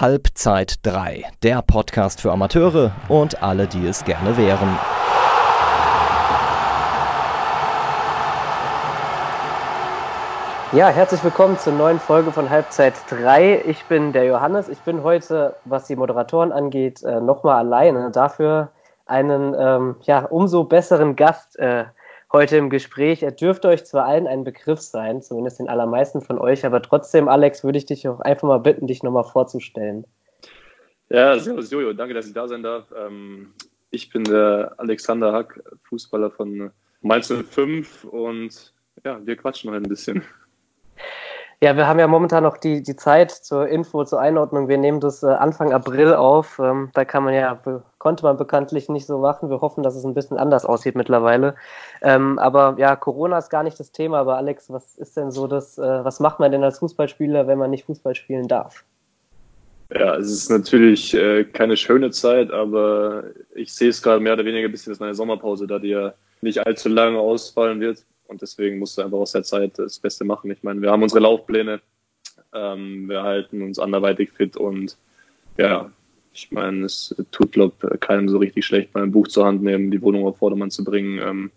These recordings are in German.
Halbzeit 3, der Podcast für Amateure und alle, die es gerne wären. Ja, herzlich willkommen zur neuen Folge von Halbzeit 3. Ich bin der Johannes. Ich bin heute, was die Moderatoren angeht, äh, nochmal alleine. Dafür einen ähm, ja, umso besseren Gast äh, heute im Gespräch. Er dürfte euch zwar allen ein Begriff sein, zumindest den allermeisten von euch, aber trotzdem, Alex, würde ich dich auch einfach mal bitten, dich nochmal vorzustellen. Ja, servus Jojo, danke, dass ich da sein darf. Ähm, ich bin der Alexander Hack, Fußballer von Mainz 05 und ja, wir quatschen heute ein bisschen. Ja, wir haben ja momentan noch die, die Zeit zur Info, zur Einordnung. Wir nehmen das äh, Anfang April auf. Ähm, da kann man ja, konnte man bekanntlich nicht so machen. Wir hoffen, dass es ein bisschen anders aussieht mittlerweile. Ähm, aber ja, Corona ist gar nicht das Thema. Aber Alex, was ist denn so das, äh, was macht man denn als Fußballspieler, wenn man nicht Fußball spielen darf? Ja, es ist natürlich äh, keine schöne Zeit, aber ich sehe es gerade mehr oder weniger ein bisschen als eine Sommerpause, da die ja nicht allzu lange ausfallen wird. Und deswegen musst du einfach aus der Zeit das Beste machen. Ich meine, wir haben unsere Laufpläne, ähm, wir halten uns anderweitig fit und ja, ich meine, es tut, glaube keinem so richtig schlecht, mal ein Buch zur Hand nehmen, die Wohnung auf Vordermann zu bringen ähm,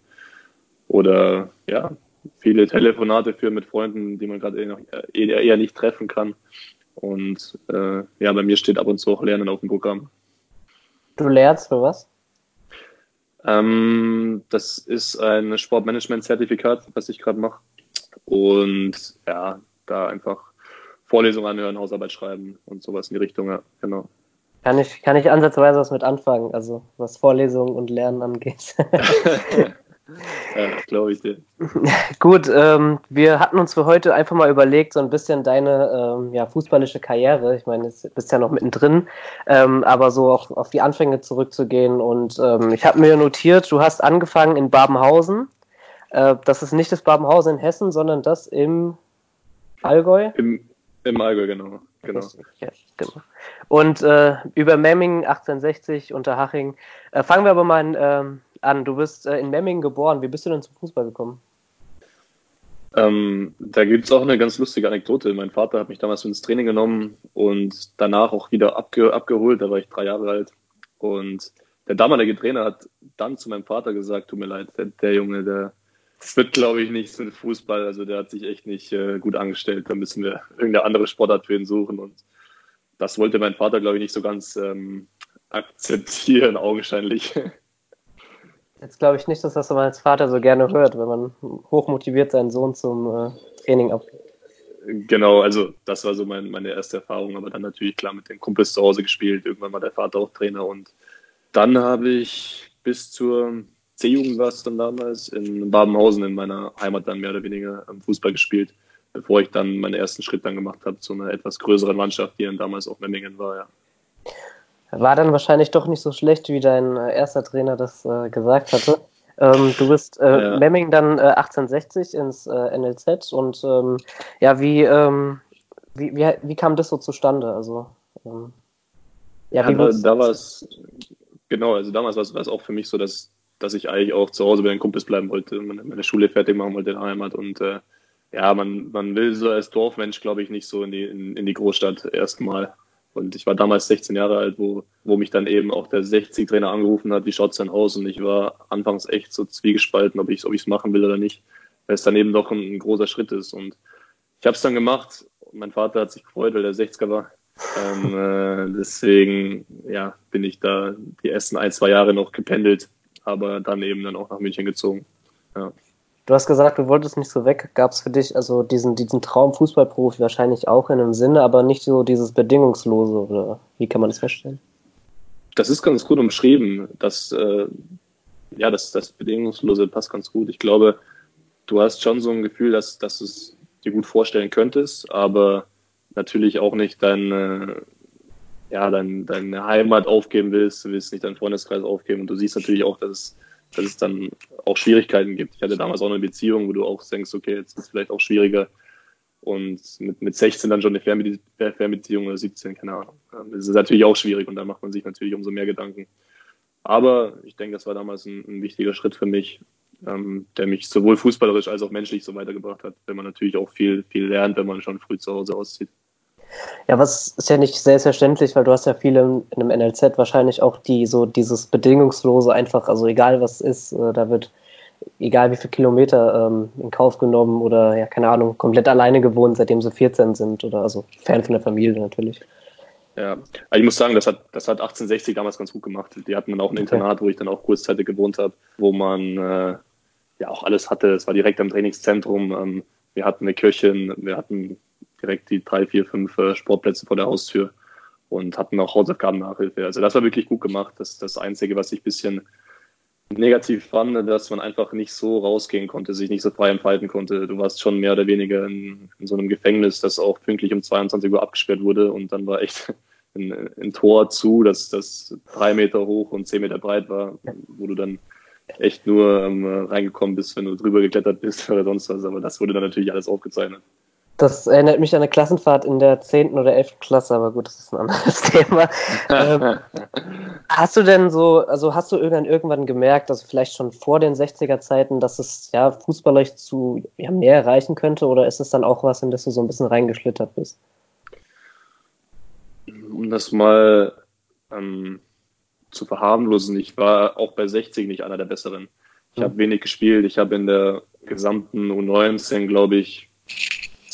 oder ja, viele Telefonate führen mit Freunden, die man gerade eh eher, eher nicht treffen kann. Und äh, ja, bei mir steht ab und zu auch Lernen auf dem Programm. Du lernst für was? Ähm, das ist ein Sportmanagement-Zertifikat, was ich gerade mache. Und ja, da einfach Vorlesungen anhören, Hausarbeit schreiben und sowas in die Richtung, ja, genau. Kann ich, kann ich ansatzweise was mit anfangen, also was Vorlesungen und Lernen angeht. Ja, glaube ich dir. Gut, ähm, wir hatten uns für heute einfach mal überlegt, so ein bisschen deine ähm, ja, fußballische Karriere. Ich meine, du bist ja noch mittendrin, ähm, aber so auch auf die Anfänge zurückzugehen. Und ähm, ich habe mir notiert, du hast angefangen in Babenhausen. Äh, das ist nicht das Babenhausen in Hessen, sondern das im Allgäu. Im, im Allgäu, genau. genau. Ja, genau. Und äh, über Memmingen 1860 unter Haching. Äh, fangen wir aber mal an ähm, an. Du bist äh, in Memmingen geboren. Wie bist du denn zum Fußball gekommen? Ähm, da gibt es auch eine ganz lustige Anekdote. Mein Vater hat mich damals ins Training genommen und danach auch wieder abge abgeholt. Da war ich drei Jahre alt. Und der damalige Trainer hat dann zu meinem Vater gesagt, tut mir leid, der, der Junge, der wird, glaube ich, nichts mit Fußball. Also der hat sich echt nicht äh, gut angestellt. Da müssen wir irgendeine andere Sportart für ihn suchen. Und das wollte mein Vater, glaube ich, nicht so ganz ähm, akzeptieren, augenscheinlich. Jetzt glaube ich nicht, dass das man als Vater so gerne hört, wenn man hochmotiviert seinen Sohn zum äh, Training ab. Genau, also das war so mein, meine erste Erfahrung, aber dann natürlich klar mit den Kumpels zu Hause gespielt. Irgendwann war der Vater auch Trainer und dann habe ich bis zur C-Jugend war es dann damals in Babenhausen in meiner Heimat dann mehr oder weniger am Fußball gespielt, bevor ich dann meinen ersten Schritt dann gemacht habe zu einer etwas größeren Mannschaft, die dann damals auch Memmingen war, ja. War dann wahrscheinlich doch nicht so schlecht, wie dein äh, erster Trainer das äh, gesagt hatte. Ähm, du bist äh, ja. Memming dann äh, 1860 ins äh, NLZ und ähm, ja, wie, ähm, wie, wie, wie, kam das so zustande? Also, ähm, ja, wie ja, da, da war es, genau, also damals war es auch für mich so, dass, dass ich eigentlich auch zu Hause bei den Kumpels bleiben wollte, meine, meine Schule fertig machen wollte in der Heimat und äh, ja, man, man will so als Dorfmensch, glaube ich, nicht so in die, in, in die Großstadt erstmal. Und ich war damals 16 Jahre alt, wo, wo mich dann eben auch der 60-Trainer angerufen hat, wie schaut's denn aus? Und ich war anfangs echt so zwiegespalten, ob ich es machen will oder nicht, weil es dann eben doch ein, ein großer Schritt ist. Und ich habe es dann gemacht. Mein Vater hat sich gefreut, weil der 60er war. ähm, äh, deswegen ja, bin ich da die ersten ein, zwei Jahre noch gependelt, aber dann eben dann auch nach München gezogen. Ja. Du hast gesagt, du wolltest nicht so weg. Gab es für dich also diesen, diesen Traum Fußballprofi wahrscheinlich auch in einem Sinne, aber nicht so dieses Bedingungslose oder wie kann man das feststellen? Das ist ganz gut umschrieben. Das, äh, ja, das, das Bedingungslose passt ganz gut. Ich glaube, du hast schon so ein Gefühl, dass, dass du es dir gut vorstellen könntest, aber natürlich auch nicht deine, ja, dein, deine Heimat aufgeben willst, du willst nicht deinen Freundeskreis aufgeben und du siehst natürlich auch, dass es dass es dann auch Schwierigkeiten gibt. Ich hatte damals auch eine Beziehung, wo du auch denkst, okay, jetzt ist es vielleicht auch schwieriger. Und mit, mit 16 dann schon eine Fernbeziehung oder 17, keine Ahnung. Ähm, das ist natürlich auch schwierig und da macht man sich natürlich umso mehr Gedanken. Aber ich denke, das war damals ein, ein wichtiger Schritt für mich, ähm, der mich sowohl fußballerisch als auch menschlich so weitergebracht hat, wenn man natürlich auch viel, viel lernt, wenn man schon früh zu Hause auszieht. Ja, was ist ja nicht selbstverständlich, weil du hast ja viele in einem NLZ wahrscheinlich auch die so dieses bedingungslose einfach, also egal was ist, äh, da wird egal wie viele Kilometer ähm, in Kauf genommen oder ja, keine Ahnung, komplett alleine gewohnt, seitdem sie 14 sind oder also fern von der Familie natürlich. Ja, also ich muss sagen, das hat, das hat 1860 damals ganz gut gemacht. Die hatten dann auch ein Internat, okay. wo ich dann auch kurzzeitig gewohnt habe, wo man äh, ja auch alles hatte. Es war direkt am Trainingszentrum. Ähm, wir hatten eine Kirche, wir hatten direkt die drei, vier, fünf äh, Sportplätze vor der Haustür und hatten auch Hausaufgaben-Nachhilfe. Also das war wirklich gut gemacht. Das ist das Einzige, was ich ein bisschen negativ fand, dass man einfach nicht so rausgehen konnte, sich nicht so frei entfalten konnte. Du warst schon mehr oder weniger in, in so einem Gefängnis, das auch pünktlich um 22 Uhr abgesperrt wurde und dann war echt ein, ein Tor zu, das, das drei Meter hoch und zehn Meter breit war, wo du dann echt nur ähm, reingekommen bist, wenn du drüber geklettert bist oder sonst was. Aber das wurde dann natürlich alles aufgezeichnet. Das erinnert mich an eine Klassenfahrt in der 10. oder 11. Klasse, aber gut, das ist ein anderes Thema. ähm, hast du denn so, also hast du irgendwann, irgendwann gemerkt, also vielleicht schon vor den 60er Zeiten, dass es ja fußballerisch zu ja, mehr erreichen könnte oder ist es dann auch was, in das du so ein bisschen reingeschlittert bist? Um das mal ähm, zu verharmlosen, ich war auch bei 60 nicht einer der Besseren. Ich mhm. habe wenig gespielt, ich habe in der gesamten U19, glaube ich,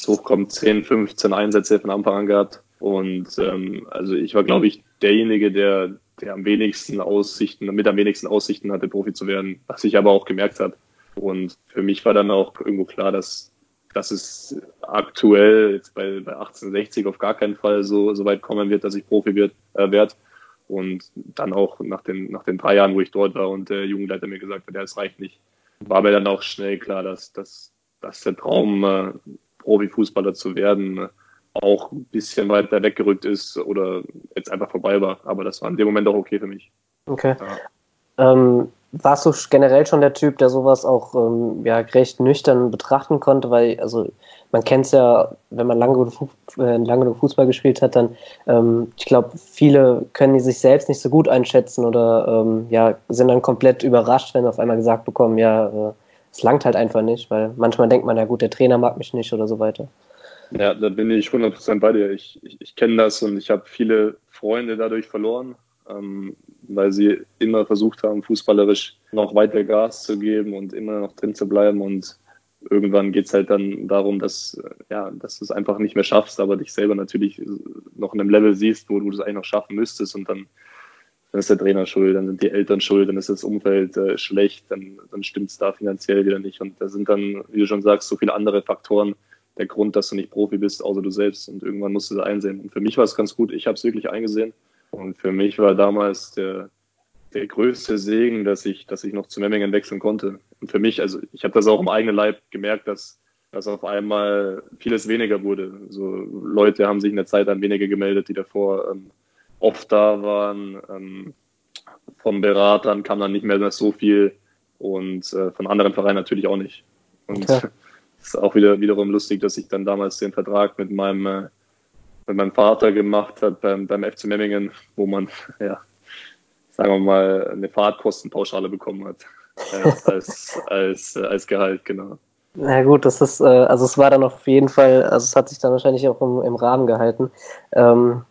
hochkommt, 10, 15 Einsätze von Anfang an gehabt. Und ähm, also ich war, glaube ich, derjenige, der, der am wenigsten Aussichten, mit am wenigsten Aussichten hatte, Profi zu werden, was ich aber auch gemerkt habe. Und für mich war dann auch irgendwo klar, dass, dass es aktuell jetzt bei, bei 1860 auf gar keinen Fall so, so weit kommen wird, dass ich Profi wird, äh, werde. Und dann auch nach den, nach den drei Jahren, wo ich dort war und der Jugendleiter mir gesagt hat, ja, es reicht nicht, war mir dann auch schnell klar, dass, dass, dass der Traum äh, Profifußballer zu werden, auch ein bisschen weiter weggerückt ist oder jetzt einfach vorbei war. Aber das war in dem Moment auch okay für mich. Okay. Ja. Ähm, warst du generell schon der Typ, der sowas auch ähm, ja, recht nüchtern betrachten konnte? Weil, also man kennt es ja, wenn man lange, äh, lange Fußball gespielt hat, dann, ähm, ich glaube, viele können sich selbst nicht so gut einschätzen oder ähm, ja, sind dann komplett überrascht, wenn auf einmal gesagt bekommen, ja, äh, es langt halt einfach nicht, weil manchmal denkt man, ja gut, der Trainer mag mich nicht oder so weiter. Ja, da bin ich 100% bei dir. Ich, ich, ich kenne das und ich habe viele Freunde dadurch verloren, ähm, weil sie immer versucht haben, fußballerisch noch weiter Gas zu geben und immer noch drin zu bleiben. Und irgendwann geht es halt dann darum, dass, ja, dass du es einfach nicht mehr schaffst, aber dich selber natürlich noch in einem Level siehst, wo du das eigentlich noch schaffen müsstest und dann dann ist der Trainer schuld, dann sind die Eltern schuld, dann ist das Umfeld äh, schlecht, dann, dann stimmt es da finanziell wieder nicht. Und da sind dann, wie du schon sagst, so viele andere Faktoren der Grund, dass du nicht Profi bist, außer du selbst. Und irgendwann musst du es einsehen. Und für mich war es ganz gut, ich habe es wirklich eingesehen. Und für mich war damals der, der größte Segen, dass ich, dass ich noch zu Memmingen wechseln konnte. Und für mich, also ich habe das auch im eigenen Leib gemerkt, dass, dass auf einmal vieles weniger wurde. So Leute haben sich in der Zeit dann weniger gemeldet, die davor ähm, oft da waren. Ähm, vom Beratern kam dann nicht mehr so viel und äh, von anderen Vereinen natürlich auch nicht. Und es ist auch wieder wiederum lustig, dass ich dann damals den Vertrag mit meinem äh, mit meinem Vater gemacht habe beim, beim FC Memmingen, wo man ja sagen wir mal eine Fahrtkostenpauschale bekommen hat als, als, äh, als Gehalt, genau. Na gut, das ist, äh, also es war dann auf jeden Fall, also es hat sich dann wahrscheinlich auch im, im Rahmen gehalten. Ähm,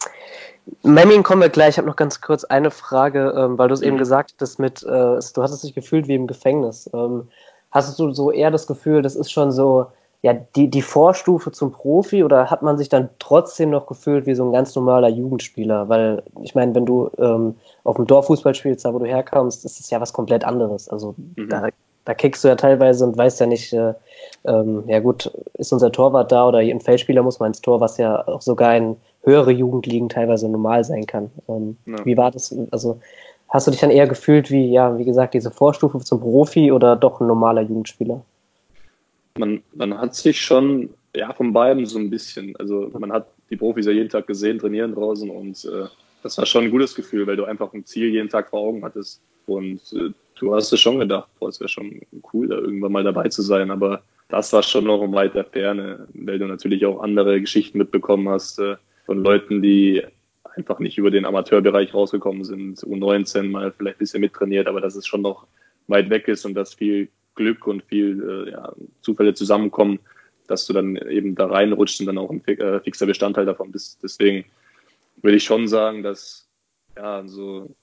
Memming kommen wir gleich. Ich habe noch ganz kurz eine Frage, ähm, weil du es mhm. eben gesagt hast, mit, äh, du hattest dich gefühlt wie im Gefängnis. Ähm, hast du so eher das Gefühl, das ist schon so ja, die, die Vorstufe zum Profi oder hat man sich dann trotzdem noch gefühlt wie so ein ganz normaler Jugendspieler? Weil ich meine, wenn du ähm, auf dem Dorffußball spielst, da wo du herkommst, ist es ja was komplett anderes. Also mhm. da, da kickst du ja teilweise und weißt ja nicht, äh, ähm, ja gut, ist unser Torwart da oder ein Feldspieler muss man ins Tor, was ja auch sogar in höhere Jugendligen teilweise normal sein kann. Ähm, ja. Wie war das? Also hast du dich dann eher gefühlt wie, ja, wie gesagt, diese Vorstufe zum Profi oder doch ein normaler Jugendspieler? Man, man hat sich schon, ja, von beiden so ein bisschen. Also man hat die Profis ja jeden Tag gesehen, trainieren draußen und äh, das war schon ein gutes Gefühl, weil du einfach ein Ziel jeden Tag vor Augen hattest. Und äh, du hast es schon gedacht, boah, es wäre schon cool, da irgendwann mal dabei zu sein, aber das war schon noch um weiter Ferne, weil du natürlich auch andere Geschichten mitbekommen hast, äh, von Leuten, die einfach nicht über den Amateurbereich rausgekommen sind, U19 mal vielleicht ein bisschen mittrainiert, aber dass es schon noch weit weg ist und dass viel Glück und viel äh, ja, Zufälle zusammenkommen, dass du dann eben da reinrutscht und dann auch ein äh, fixer Bestandteil davon bist. Deswegen würde ich schon sagen, dass ja so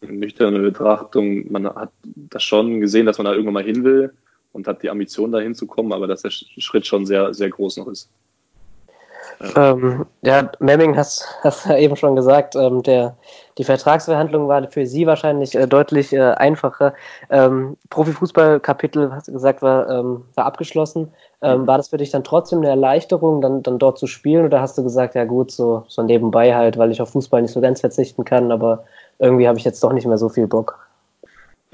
nüchterne Betrachtung, man hat das schon gesehen, dass man da irgendwann mal hin will und hat die Ambition dahin zu kommen, aber dass der Schritt schon sehr, sehr groß noch ist. Ähm, ja, Memming hast, hast ja eben schon gesagt, ähm, der, die Vertragsverhandlung war für Sie wahrscheinlich äh, deutlich äh, einfacher. Ähm, Profifußballkapitel, hast du gesagt, war, ähm, war abgeschlossen. Ähm, mhm. War das für dich dann trotzdem eine Erleichterung, dann, dann dort zu spielen? Oder hast du gesagt, ja gut, so, so nebenbei halt, weil ich auf Fußball nicht so ganz verzichten kann, aber irgendwie habe ich jetzt doch nicht mehr so viel Bock?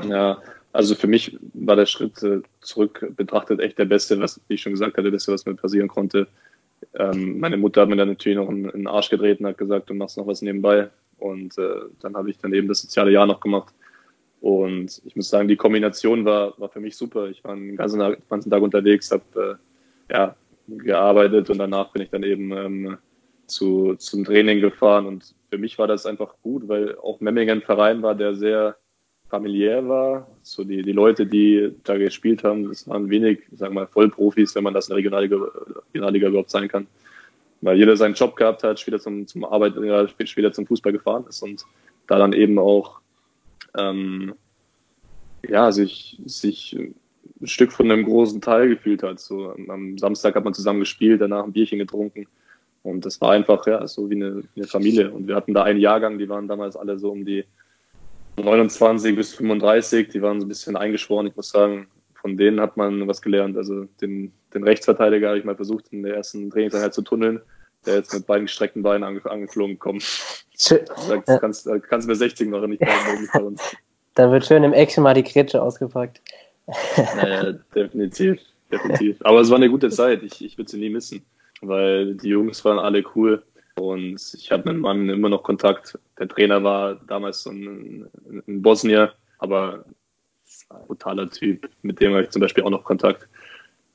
Ja, also für mich war der Schritt äh, zurück betrachtet echt der beste, was, wie ich schon gesagt hatte, der beste, was mir passieren konnte ähm, meine Mutter hat mir dann natürlich noch in, in den Arsch gedreht und hat gesagt, du machst noch was nebenbei. Und äh, dann habe ich dann eben das soziale Jahr noch gemacht. Und ich muss sagen, die Kombination war, war für mich super. Ich war den ganzen Tag, ganzen Tag unterwegs, habe äh, ja, gearbeitet und danach bin ich dann eben ähm, zu, zum Training gefahren. Und für mich war das einfach gut, weil auch Memmingen ein Verein war, der sehr familiär war. So die, die Leute, die da gespielt haben, das waren wenig, sagen wir mal, Vollprofis, wenn man das in der Regionalliga, Regionalliga überhaupt sein kann. Weil jeder seinen Job gehabt hat, später zum, zum Arbeit, ja, später zum Fußball gefahren ist und da dann eben auch ähm, ja, sich, sich ein Stück von einem großen Teil gefühlt hat. So am Samstag hat man zusammen gespielt, danach ein Bierchen getrunken. Und das war einfach ja so wie eine, wie eine Familie. Und wir hatten da einen Jahrgang, die waren damals alle so um die 29 bis 35, die waren so ein bisschen eingeschworen. Ich muss sagen, von denen hat man was gelernt. Also den, den Rechtsverteidiger habe ich mal versucht, in der ersten Trainingseinheit zu tunneln, der jetzt mit beiden gestreckten Beinen ange, angeflogen kommt. Sagt, ja. kannst, kannst mir 60 machen, nicht bei uns. Da wird schön im Action mal die Kretsche ausgepackt. Naja, definitiv, definitiv. Aber es war eine gute Zeit. Ich, ich würde sie nie missen, weil die Jungs waren alle cool. Und ich habe mit dem Mann immer noch Kontakt. Der Trainer war damals so ein, in Bosnien, aber ein brutaler Typ. Mit dem habe ich zum Beispiel auch noch Kontakt.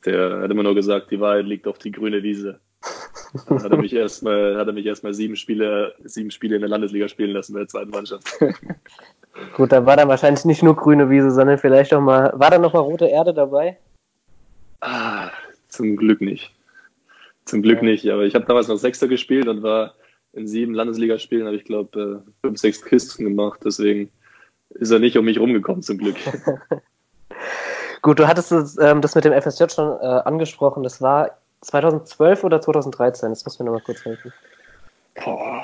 Der hat immer nur gesagt, die Wahrheit liegt auf die grüne Wiese. Dann hat er mich erstmal, hat er mich erstmal sieben Spiele, sieben Spiele in der Landesliga spielen lassen bei der zweiten Mannschaft. Gut, da war dann wahrscheinlich nicht nur grüne Wiese, sondern vielleicht auch mal, war da noch mal rote Erde dabei? Ah, zum Glück nicht. Zum Glück nicht, aber ich habe damals noch Sechster gespielt und war in sieben Landesligaspielen, habe ich glaube äh, fünf, sechs Kisten gemacht. Deswegen ist er nicht um mich rumgekommen, zum Glück. Gut, du hattest das, ähm, das mit dem FSJ schon äh, angesprochen. Das war 2012 oder 2013? Das muss mir nochmal kurz helfen. Boah.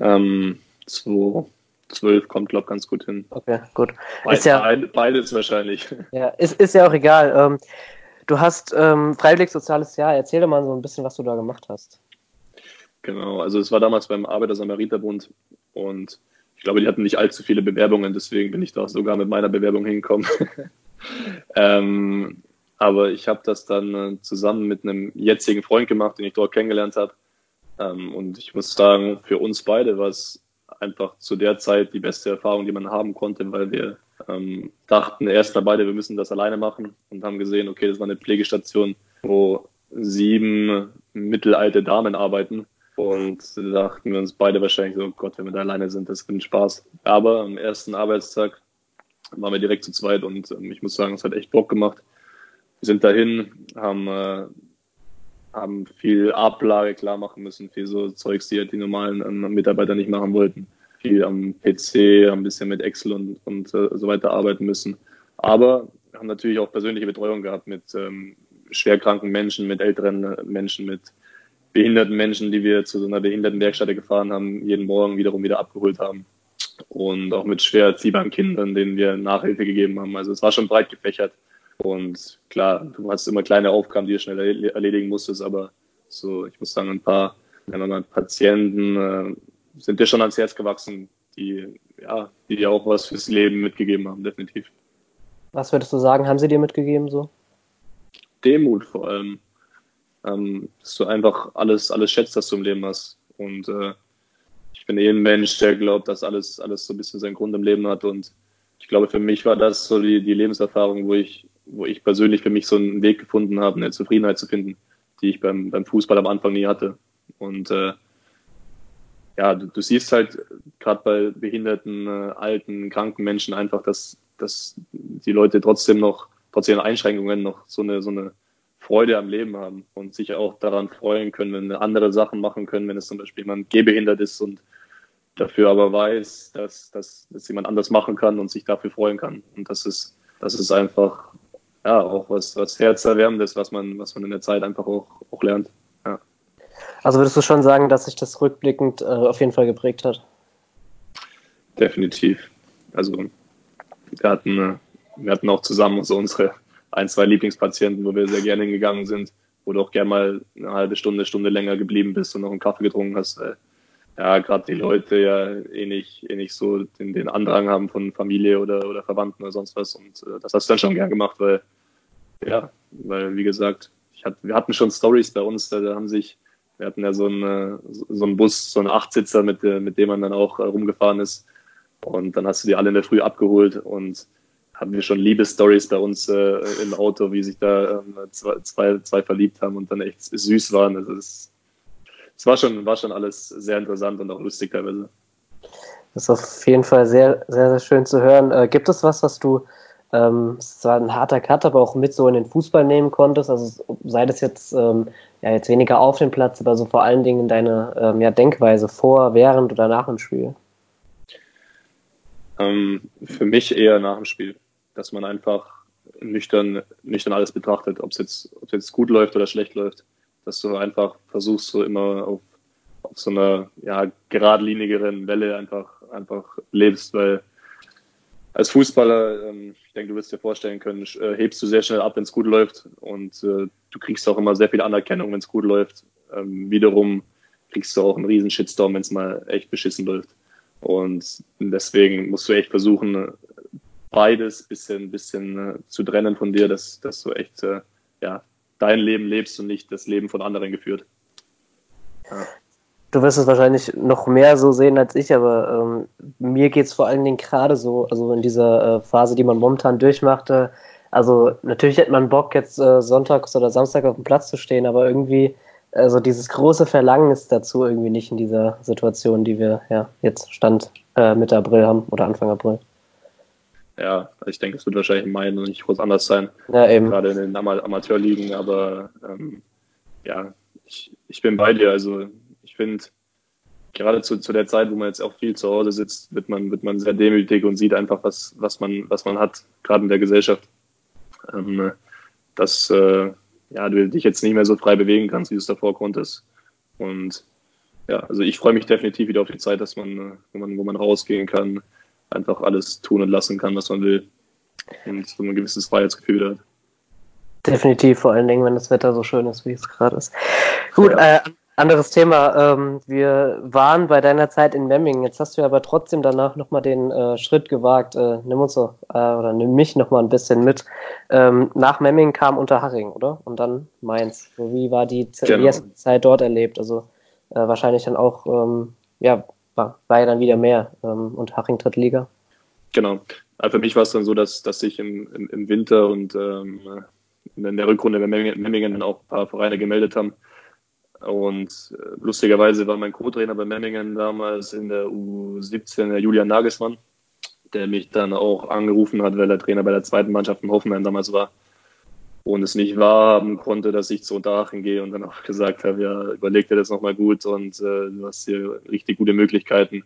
Ähm, 2012 kommt, glaube ich, ganz gut hin. Okay, gut. Ist ja, beides wahrscheinlich. Ja, ist, ist ja auch egal. Ähm, Du hast ähm, Freiwillig Soziales Jahr. Erzähl doch mal so ein bisschen, was du da gemacht hast. Genau, also es war damals beim Arbeiter-Samariter-Bund und ich glaube, die hatten nicht allzu viele Bewerbungen, deswegen bin ich da sogar mit meiner Bewerbung hingekommen. ähm, aber ich habe das dann äh, zusammen mit einem jetzigen Freund gemacht, den ich dort kennengelernt habe. Ähm, und ich muss sagen, für uns beide war es einfach zu der Zeit die beste Erfahrung, die man haben konnte, weil wir ähm, dachten erst mal beide, wir müssen das alleine machen und haben gesehen, okay, das war eine Pflegestation, wo sieben mittelalte Damen arbeiten. Und da dachten wir uns beide wahrscheinlich so, oh Gott, wenn wir da alleine sind, das wird Spaß. Aber am ersten Arbeitstag waren wir direkt zu zweit und ähm, ich muss sagen, es hat echt Bock gemacht. Wir sind dahin, haben, äh, haben viel Ablage klar machen müssen, viel so Zeugs, die halt die normalen ähm, Mitarbeiter nicht machen wollten viel am PC, ein bisschen mit Excel und, und äh, so weiter arbeiten müssen. Aber haben natürlich auch persönliche Betreuung gehabt mit ähm, schwerkranken Menschen, mit älteren Menschen, mit behinderten Menschen, die wir zu so einer Behindertenwerkstatt gefahren haben, jeden Morgen wiederum wieder abgeholt haben. Und auch mit schwer erziehbaren Kindern, denen wir Nachhilfe gegeben haben. Also es war schon breit gefächert. Und klar, du hast immer kleine Aufgaben, die du schnell erledigen musstest, aber so, ich muss sagen, ein paar, wenn man mal Patienten, äh, sind dir schon ans Herz gewachsen, die ja, die dir auch was fürs Leben mitgegeben haben, definitiv. Was würdest du sagen, haben sie dir mitgegeben so? Demut vor allem. Ähm, dass du einfach alles, alles schätzt, was du im Leben hast. Und äh, ich bin eh ein Mensch, der glaubt, dass alles, alles so ein bisschen seinen Grund im Leben hat. Und ich glaube, für mich war das so die, die Lebenserfahrung, wo ich, wo ich persönlich für mich so einen Weg gefunden habe, eine Zufriedenheit zu finden, die ich beim, beim Fußball am Anfang nie hatte. Und äh, ja, du, du siehst halt gerade bei behinderten, äh, alten, kranken Menschen einfach, dass, dass die Leute trotzdem noch, trotz ihren Einschränkungen noch so eine, so eine Freude am Leben haben und sich auch daran freuen können, wenn andere Sachen machen können, wenn es zum Beispiel jemand gehbehindert ist und dafür aber weiß, dass, dass, dass jemand anders machen kann und sich dafür freuen kann. Und das ist, das ist einfach ja auch was, was herzerwärmendes, was man, was man in der Zeit einfach auch, auch lernt. Ja. Also würdest du schon sagen, dass sich das rückblickend äh, auf jeden Fall geprägt hat? Definitiv. Also wir hatten, äh, wir hatten auch zusammen so unsere ein, zwei Lieblingspatienten, wo wir sehr gerne hingegangen sind, wo du auch gerne mal eine halbe Stunde, Stunde länger geblieben bist und noch einen Kaffee getrunken hast. Weil, ja, gerade die Leute ja eh nicht, eh nicht so den, den Andrang haben von Familie oder, oder Verwandten oder sonst was. Und äh, das hast du dann schon gern gemacht, weil, ja, weil, wie gesagt, hat, wir hatten schon Stories bei uns, da, da haben sich, wir hatten ja so einen, äh, so einen Bus, so einen Achtsitzer, mit, äh, mit dem man dann auch rumgefahren ist. Und dann hast du die alle in der Früh abgeholt und hatten wir schon Liebesstories bei uns äh, im Auto, wie sich da zwei, zwei, zwei, verliebt haben und dann echt süß waren. Also es, es war schon, war schon alles sehr interessant und auch lustig teilweise. Das ist auf jeden Fall sehr, sehr, sehr schön zu hören. Äh, gibt es was, was du, ähm, es war ein harter Cut, aber auch mit so in den Fußball nehmen konntest? Also sei das jetzt, ähm, ja, jetzt weniger auf dem Platz, aber so vor allen Dingen deine ähm, ja, Denkweise vor, während oder nach dem Spiel? Ähm, für mich eher nach dem Spiel dass man einfach nüchtern, nüchtern alles betrachtet, ob es jetzt, ob es jetzt gut läuft oder schlecht läuft. Dass du einfach versuchst, so immer auf, auf so einer ja, geradlinigeren Welle einfach, einfach lebst, weil als Fußballer, ähm, ich denke, du wirst dir vorstellen können, äh, hebst du sehr schnell ab, wenn es gut läuft und äh, du kriegst auch immer sehr viel Anerkennung, wenn es gut läuft. Ähm, wiederum kriegst du auch einen riesen Shitstorm, wenn es mal echt beschissen läuft. Und deswegen musst du echt versuchen, beides bisschen, bisschen äh, zu trennen von dir, dass, dass du echt ja, dein Leben lebst und nicht das Leben von anderen geführt. Ja. Du wirst es wahrscheinlich noch mehr so sehen als ich, aber ähm, mir geht es vor allen Dingen gerade so, also in dieser äh, Phase, die man momentan durchmachte. Also natürlich hätte man Bock, jetzt äh, sonntags oder Samstag auf dem Platz zu stehen, aber irgendwie, also dieses große Verlangen ist dazu irgendwie nicht in dieser Situation, die wir ja jetzt Stand äh, Mitte April haben oder Anfang April ja, ich denke, es wird wahrscheinlich im Mai noch nicht groß anders sein. Ja, eben. Gerade in den Ama Amateurligen, aber ähm, ja, ich, ich bin bei dir. Also ich finde, gerade zu, zu der Zeit, wo man jetzt auch viel zu Hause sitzt, wird man, wird man sehr demütig und sieht einfach, was, was, man, was man hat, gerade in der Gesellschaft. Ähm, dass äh, ja, du dich jetzt nicht mehr so frei bewegen kannst, wie du es davor konntest. Und ja, also ich freue mich definitiv wieder auf die Zeit, dass man, äh, wo man, wo man rausgehen kann, einfach alles tun und lassen kann, was man will. Und so ein gewisses Freiheitsgefühl wieder hat. Definitiv, vor allen Dingen, wenn das Wetter so schön ist, wie es gerade ist. Gut, ja. äh, anderes Thema. Ähm, wir waren bei deiner Zeit in Memmingen. Jetzt hast du aber trotzdem danach nochmal den äh, Schritt gewagt. Äh, nimm uns so, äh, oder nimm mich nochmal ein bisschen mit. Ähm, nach Memmingen kam Unterhaching, oder? Und dann Mainz. Wie war die, genau. die erste Zeit dort erlebt? Also äh, wahrscheinlich dann auch, ähm, ja, war, war ja dann wieder mehr ähm, und Haching Drittliga. Genau. Also für mich war es dann so, dass, dass ich im, im, im Winter und ähm, in der Rückrunde bei Memmingen dann auch ein paar Vereine gemeldet haben. Und äh, lustigerweise war mein Co-Trainer bei Memmingen damals in der U17 der Julian Nagelsmann, der mich dann auch angerufen hat, weil er Trainer bei der zweiten Mannschaft in Hoffenheim damals war und es nicht wahrhaben konnte, dass ich zu Unterhaching gehe und dann auch gesagt habe, ja, überleg dir das nochmal gut und äh, du hast hier richtig gute Möglichkeiten.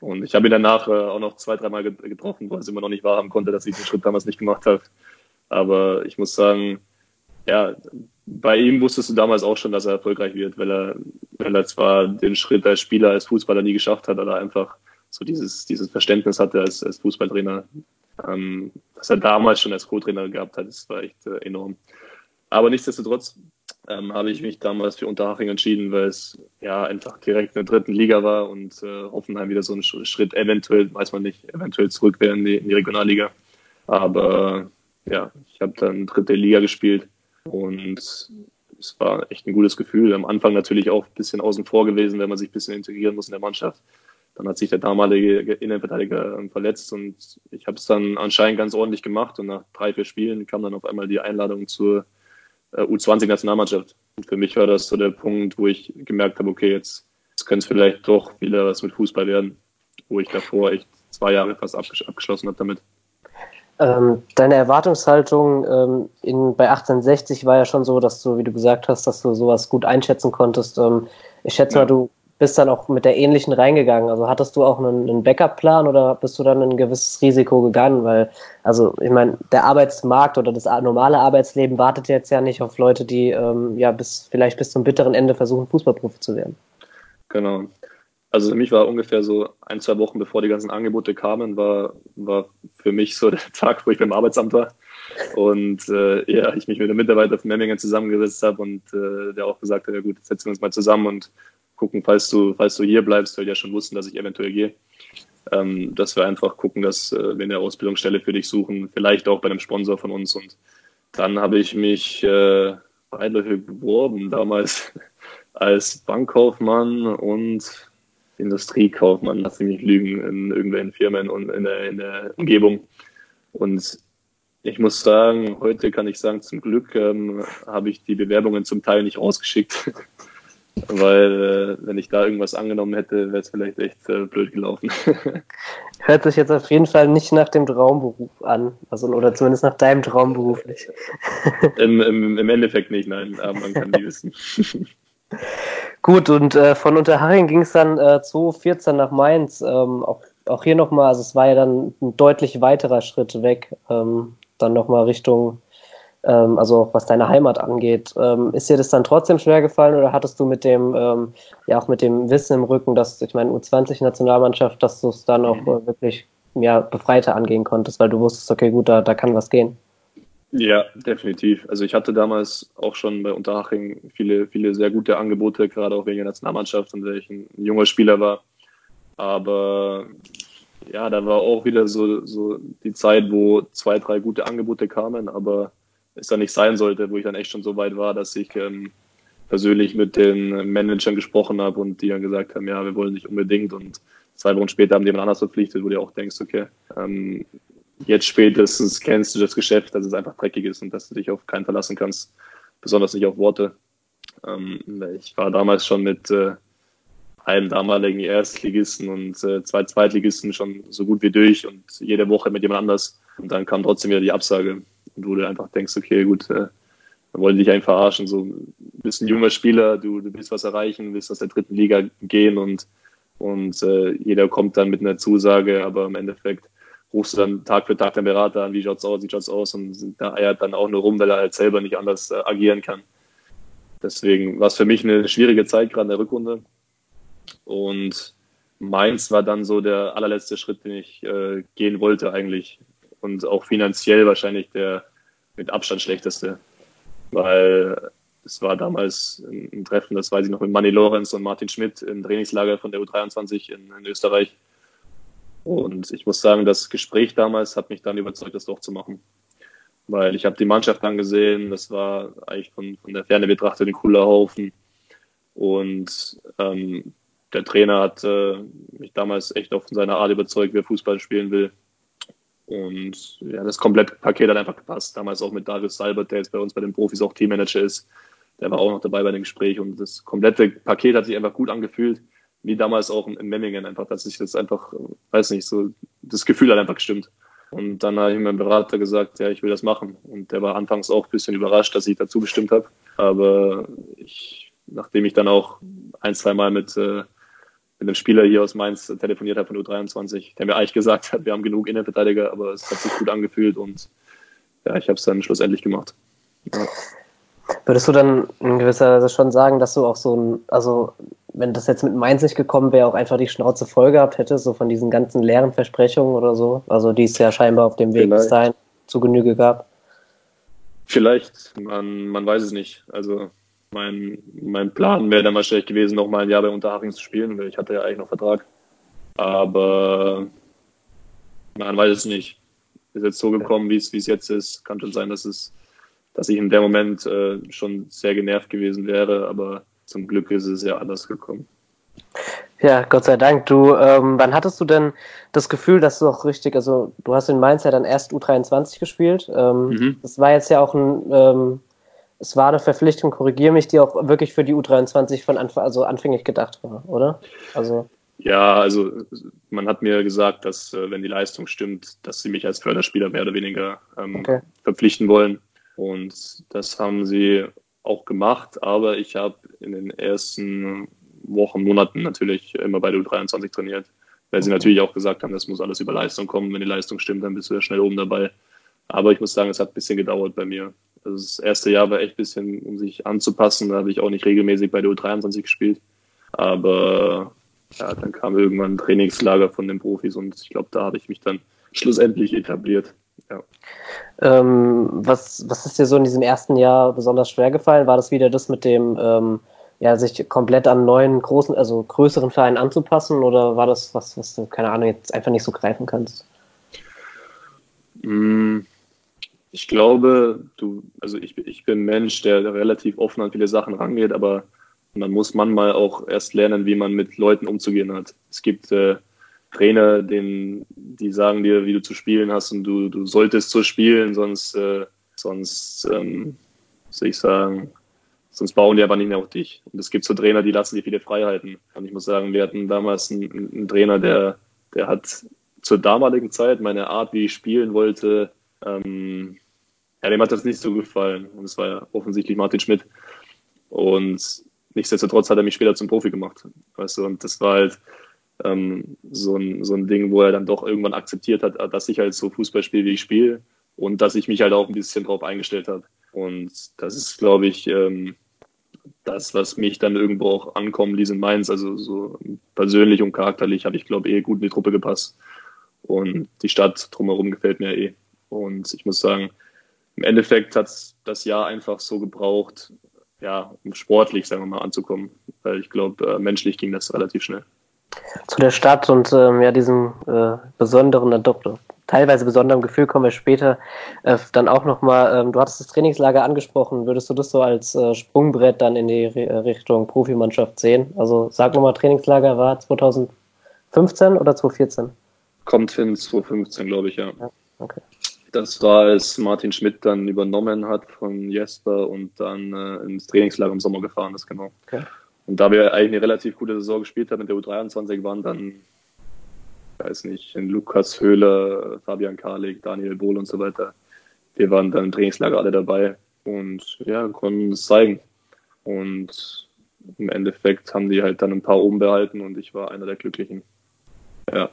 Und ich habe ihn danach äh, auch noch zwei, dreimal getroffen, weil es immer noch nicht wahrhaben konnte, dass ich den Schritt damals nicht gemacht habe. Aber ich muss sagen, ja, bei ihm wusstest du damals auch schon, dass er erfolgreich wird, weil er, weil er zwar den Schritt als Spieler, als Fußballer nie geschafft hat, aber einfach so dieses, dieses Verständnis hatte als, als Fußballtrainer, ähm, was er damals schon als Co-Trainer gehabt hat, das war echt äh, enorm. Aber nichtsdestotrotz ähm, habe ich mich damals für Unterhaching entschieden, weil es ja einfach direkt in der dritten Liga war und äh, Hoffenheim wieder so ein Schritt eventuell, weiß man nicht, eventuell zurück wäre in die, in die Regionalliga. Aber ja, ich habe dann dritte Liga gespielt und es war echt ein gutes Gefühl. Am Anfang natürlich auch ein bisschen außen vor gewesen, wenn man sich ein bisschen integrieren muss in der Mannschaft. Dann hat sich der damalige Innenverteidiger ähm, verletzt und ich habe es dann anscheinend ganz ordentlich gemacht. Und nach drei, vier Spielen kam dann auf einmal die Einladung zur äh, U20-Nationalmannschaft. Und für mich war das so der Punkt, wo ich gemerkt habe, okay, jetzt, jetzt könnte es vielleicht doch wieder was mit Fußball werden, wo ich davor echt zwei Jahre fast abgeschlossen habe damit. Ähm, deine Erwartungshaltung ähm, in, bei 1860 war ja schon so, dass du, wie du gesagt hast, dass du sowas gut einschätzen konntest. Ähm, ich schätze ja. mal, du bist dann auch mit der ähnlichen reingegangen. Also hattest du auch einen, einen Backup-Plan oder bist du dann ein gewisses Risiko gegangen? Weil, also ich meine, der Arbeitsmarkt oder das normale Arbeitsleben wartet jetzt ja nicht auf Leute, die ähm, ja bis vielleicht bis zum bitteren Ende versuchen, Fußballprofi zu werden. Genau. Also für mich war ungefähr so ein, zwei Wochen bevor die ganzen Angebote kamen, war, war für mich so der Tag, wo ich beim Arbeitsamt war. Und äh, ja, ich mich mit einem Mitarbeiter von Memmingen zusammengesetzt habe und äh, der auch gesagt hat, ja gut, setzen wir uns mal zusammen und gucken, falls du, falls du hier bleibst, weil die ja schon wussten, dass ich eventuell gehe, ähm, dass wir einfach gucken, dass äh, wir eine Ausbildungsstelle für dich suchen, vielleicht auch bei einem Sponsor von uns. Und dann habe ich mich äh, beiläufig beworben, damals als Bankkaufmann und Industriekaufmann, lass mich nicht lügen, in irgendwelchen Firmen und in der, in der Umgebung. Und ich muss sagen, heute kann ich sagen, zum Glück ähm, habe ich die Bewerbungen zum Teil nicht rausgeschickt. Weil, äh, wenn ich da irgendwas angenommen hätte, wäre es vielleicht echt äh, blöd gelaufen. Hört sich jetzt auf jeden Fall nicht nach dem Traumberuf an. Also, oder zumindest nach deinem Traumberuf nicht. Im, im, Im Endeffekt nicht, nein, aber man kann die wissen. Gut, und äh, von Unterhaching ging es dann äh, 2014 nach Mainz. Ähm, auch, auch hier nochmal, also es war ja dann ein deutlich weiterer Schritt weg. Ähm, dann nochmal Richtung ähm, also was deine Heimat angeht. Ähm, ist dir das dann trotzdem schwer gefallen oder hattest du mit dem, ähm, ja auch mit dem Wissen im Rücken, dass ich meine U20-Nationalmannschaft, dass du es dann auch äh, wirklich ja, befreiter angehen konntest, weil du wusstest, okay, gut, da, da kann was gehen? Ja, definitiv. Also ich hatte damals auch schon bei Unterhaching viele, viele sehr gute Angebote, gerade auch wegen der Nationalmannschaft und weil ich ein junger Spieler war. Aber ja, da war auch wieder so, so die Zeit, wo zwei, drei gute Angebote kamen, aber es dann nicht sein sollte, wo ich dann echt schon so weit war, dass ich ähm, persönlich mit den Managern gesprochen habe und die dann gesagt haben, ja, wir wollen nicht unbedingt und zwei Wochen später haben die jemand anders verpflichtet, wo du auch denkst, okay, ähm, jetzt spätestens kennst du das Geschäft, dass es einfach dreckig ist und dass du dich auf keinen verlassen kannst, besonders nicht auf Worte. Ähm, ich war damals schon mit äh, einem damaligen Erstligisten und äh, zwei Zweitligisten schon so gut wie durch und jede Woche mit jemand anders. Und dann kam trotzdem wieder die Absage wo du einfach denkst, okay, gut, äh, wollen dich einfach verarschen. So, du bist ein junger Spieler, du, du willst was erreichen, willst aus der dritten Liga gehen und, und äh, jeder kommt dann mit einer Zusage, aber im Endeffekt rufst du dann Tag für Tag den Berater an, wie schaut's aus, wie schaut's aus und da eiert dann auch nur rum, weil er halt selber nicht anders äh, agieren kann. Deswegen war es für mich eine schwierige Zeit, gerade in der Rückrunde. Und Mainz war dann so der allerletzte Schritt, den ich äh, gehen wollte eigentlich und auch finanziell wahrscheinlich der mit Abstand schlechteste, weil es war damals ein Treffen, das weiß ich noch, mit Manny Lorenz und Martin Schmidt im Trainingslager von der U23 in, in Österreich. Und ich muss sagen, das Gespräch damals hat mich dann überzeugt, das doch zu machen. Weil ich habe die Mannschaft angesehen, das war eigentlich von, von der Ferne betrachtet ein cooler Haufen. Und ähm, der Trainer hat äh, mich damals echt auf seine Art überzeugt, wer Fußball spielen will. Und ja, das komplette Paket hat einfach gepasst. Damals auch mit Darius Salbert, der jetzt bei uns bei den Profis auch Teammanager ist. Der war auch noch dabei bei dem Gespräch und das komplette Paket hat sich einfach gut angefühlt. Wie damals auch in Memmingen einfach, dass sich das einfach, weiß nicht, so, das Gefühl hat einfach gestimmt. Und dann habe ich meinem Berater gesagt, ja, ich will das machen. Und der war anfangs auch ein bisschen überrascht, dass ich dazu bestimmt habe. Aber ich, nachdem ich dann auch ein, zwei Mal mit äh, mit einem Spieler hier aus Mainz telefoniert habe von U23, der mir eigentlich gesagt hat, wir haben genug Innenverteidiger, aber es hat sich gut angefühlt und ja, ich habe es dann schlussendlich gemacht. Ja. Würdest du dann in gewisser Weise schon sagen, dass du auch so ein, also wenn das jetzt mit Mainz nicht gekommen wäre, auch einfach die Schnauze voll gehabt hättest, so von diesen ganzen leeren Versprechungen oder so, also die es ja scheinbar auf dem Weg Vielleicht. bis dahin zu Genüge gab? Vielleicht, man, man weiß es nicht. Also mein, mein Plan wäre dann wahrscheinlich gewesen, noch mal ein Jahr bei Unterhaching zu spielen, weil ich hatte ja eigentlich noch Vertrag. Aber man weiß es nicht. Ist jetzt so gekommen, wie es, wie es jetzt ist. Kann schon sein, dass es, dass ich in dem Moment äh, schon sehr genervt gewesen wäre, aber zum Glück ist es ja anders gekommen. Ja, Gott sei Dank. Du, ähm, wann hattest du denn das Gefühl, dass du auch richtig, also du hast in Mainz ja dann erst U23 gespielt. Ähm, mhm. Das war jetzt ja auch ein ähm, es war eine Verpflichtung, korrigiere mich, die auch wirklich für die U23 von Anfang, also anfänglich gedacht war, oder? Also Ja, also man hat mir gesagt, dass äh, wenn die Leistung stimmt, dass sie mich als Förderspieler mehr oder weniger ähm, okay. verpflichten wollen. Und das haben sie auch gemacht, aber ich habe in den ersten Wochen, Monaten natürlich immer bei der U23 trainiert, weil sie natürlich auch gesagt haben, das muss alles über Leistung kommen. Wenn die Leistung stimmt, dann bist du ja schnell oben dabei. Aber ich muss sagen, es hat ein bisschen gedauert bei mir. Also das erste Jahr war echt ein bisschen, um sich anzupassen. Da habe ich auch nicht regelmäßig bei der U23 gespielt. Aber ja, dann kam irgendwann ein Trainingslager von den Profis und ich glaube, da habe ich mich dann schlussendlich etabliert. Ähm, was, was ist dir so in diesem ersten Jahr besonders schwer gefallen? War das wieder das mit dem, ähm, ja, sich komplett an neuen, großen, also größeren Vereinen anzupassen oder war das was, was du, keine Ahnung, jetzt einfach nicht so greifen kannst? Mm, ich glaube, du, also ich, ich bin ein Mensch, der relativ offen an viele Sachen rangeht, aber man muss manchmal auch erst lernen, wie man mit Leuten umzugehen hat. Es gibt äh, Trainer, denen, die sagen dir, wie du zu spielen hast und du, du solltest so spielen, sonst, äh, sonst ähm, soll ich sagen, sonst bauen die aber nicht mehr auf dich. Und es gibt so Trainer, die lassen dir viele Freiheiten. Und ich muss sagen, wir hatten damals einen, einen Trainer, der, der hat zur damaligen Zeit meine Art, wie ich spielen wollte, ähm, ja, dem hat das nicht so gefallen. Und es war ja offensichtlich Martin Schmidt. Und nichtsdestotrotz hat er mich später zum Profi gemacht. Weißt du, und das war halt ähm, so, ein, so ein Ding, wo er dann doch irgendwann akzeptiert hat, dass ich halt so Fußball spiele, wie ich spiele und dass ich mich halt auch ein bisschen drauf eingestellt habe. Und das ist, glaube ich, ähm, das, was mich dann irgendwo auch ankommen ließ in Mainz. Also so persönlich und charakterlich habe ich, glaube ich, eh gut in die Truppe gepasst. Und die Stadt drumherum gefällt mir eh. Und ich muss sagen, im Endeffekt hat das Jahr einfach so gebraucht, ja, um sportlich, sagen wir mal, anzukommen. Weil ich glaube, äh, menschlich ging das relativ schnell. Zu der Stadt und ähm, ja, diesem äh, besonderen, doch, teilweise besonderen Gefühl kommen wir später äh, dann auch nochmal. Ähm, du hattest das Trainingslager angesprochen. Würdest du das so als äh, Sprungbrett dann in die Re Richtung Profimannschaft sehen? Also sag nochmal, Trainingslager war 2015 oder 2014? Kommt hin, 2015, glaube ich, ja. ja okay. Das war, als Martin Schmidt dann übernommen hat von Jesper und dann äh, ins Trainingslager im Sommer gefahren ist, genau. Okay. Und da wir eigentlich eine relativ gute Saison gespielt haben mit der U23, waren dann, weiß nicht, in Lukas Höhler, Fabian Karlik, Daniel Bohl und so weiter. Wir waren dann im Trainingslager alle dabei und ja, konnten es zeigen. Und im Endeffekt haben die halt dann ein paar oben behalten und ich war einer der Glücklichen. Ja.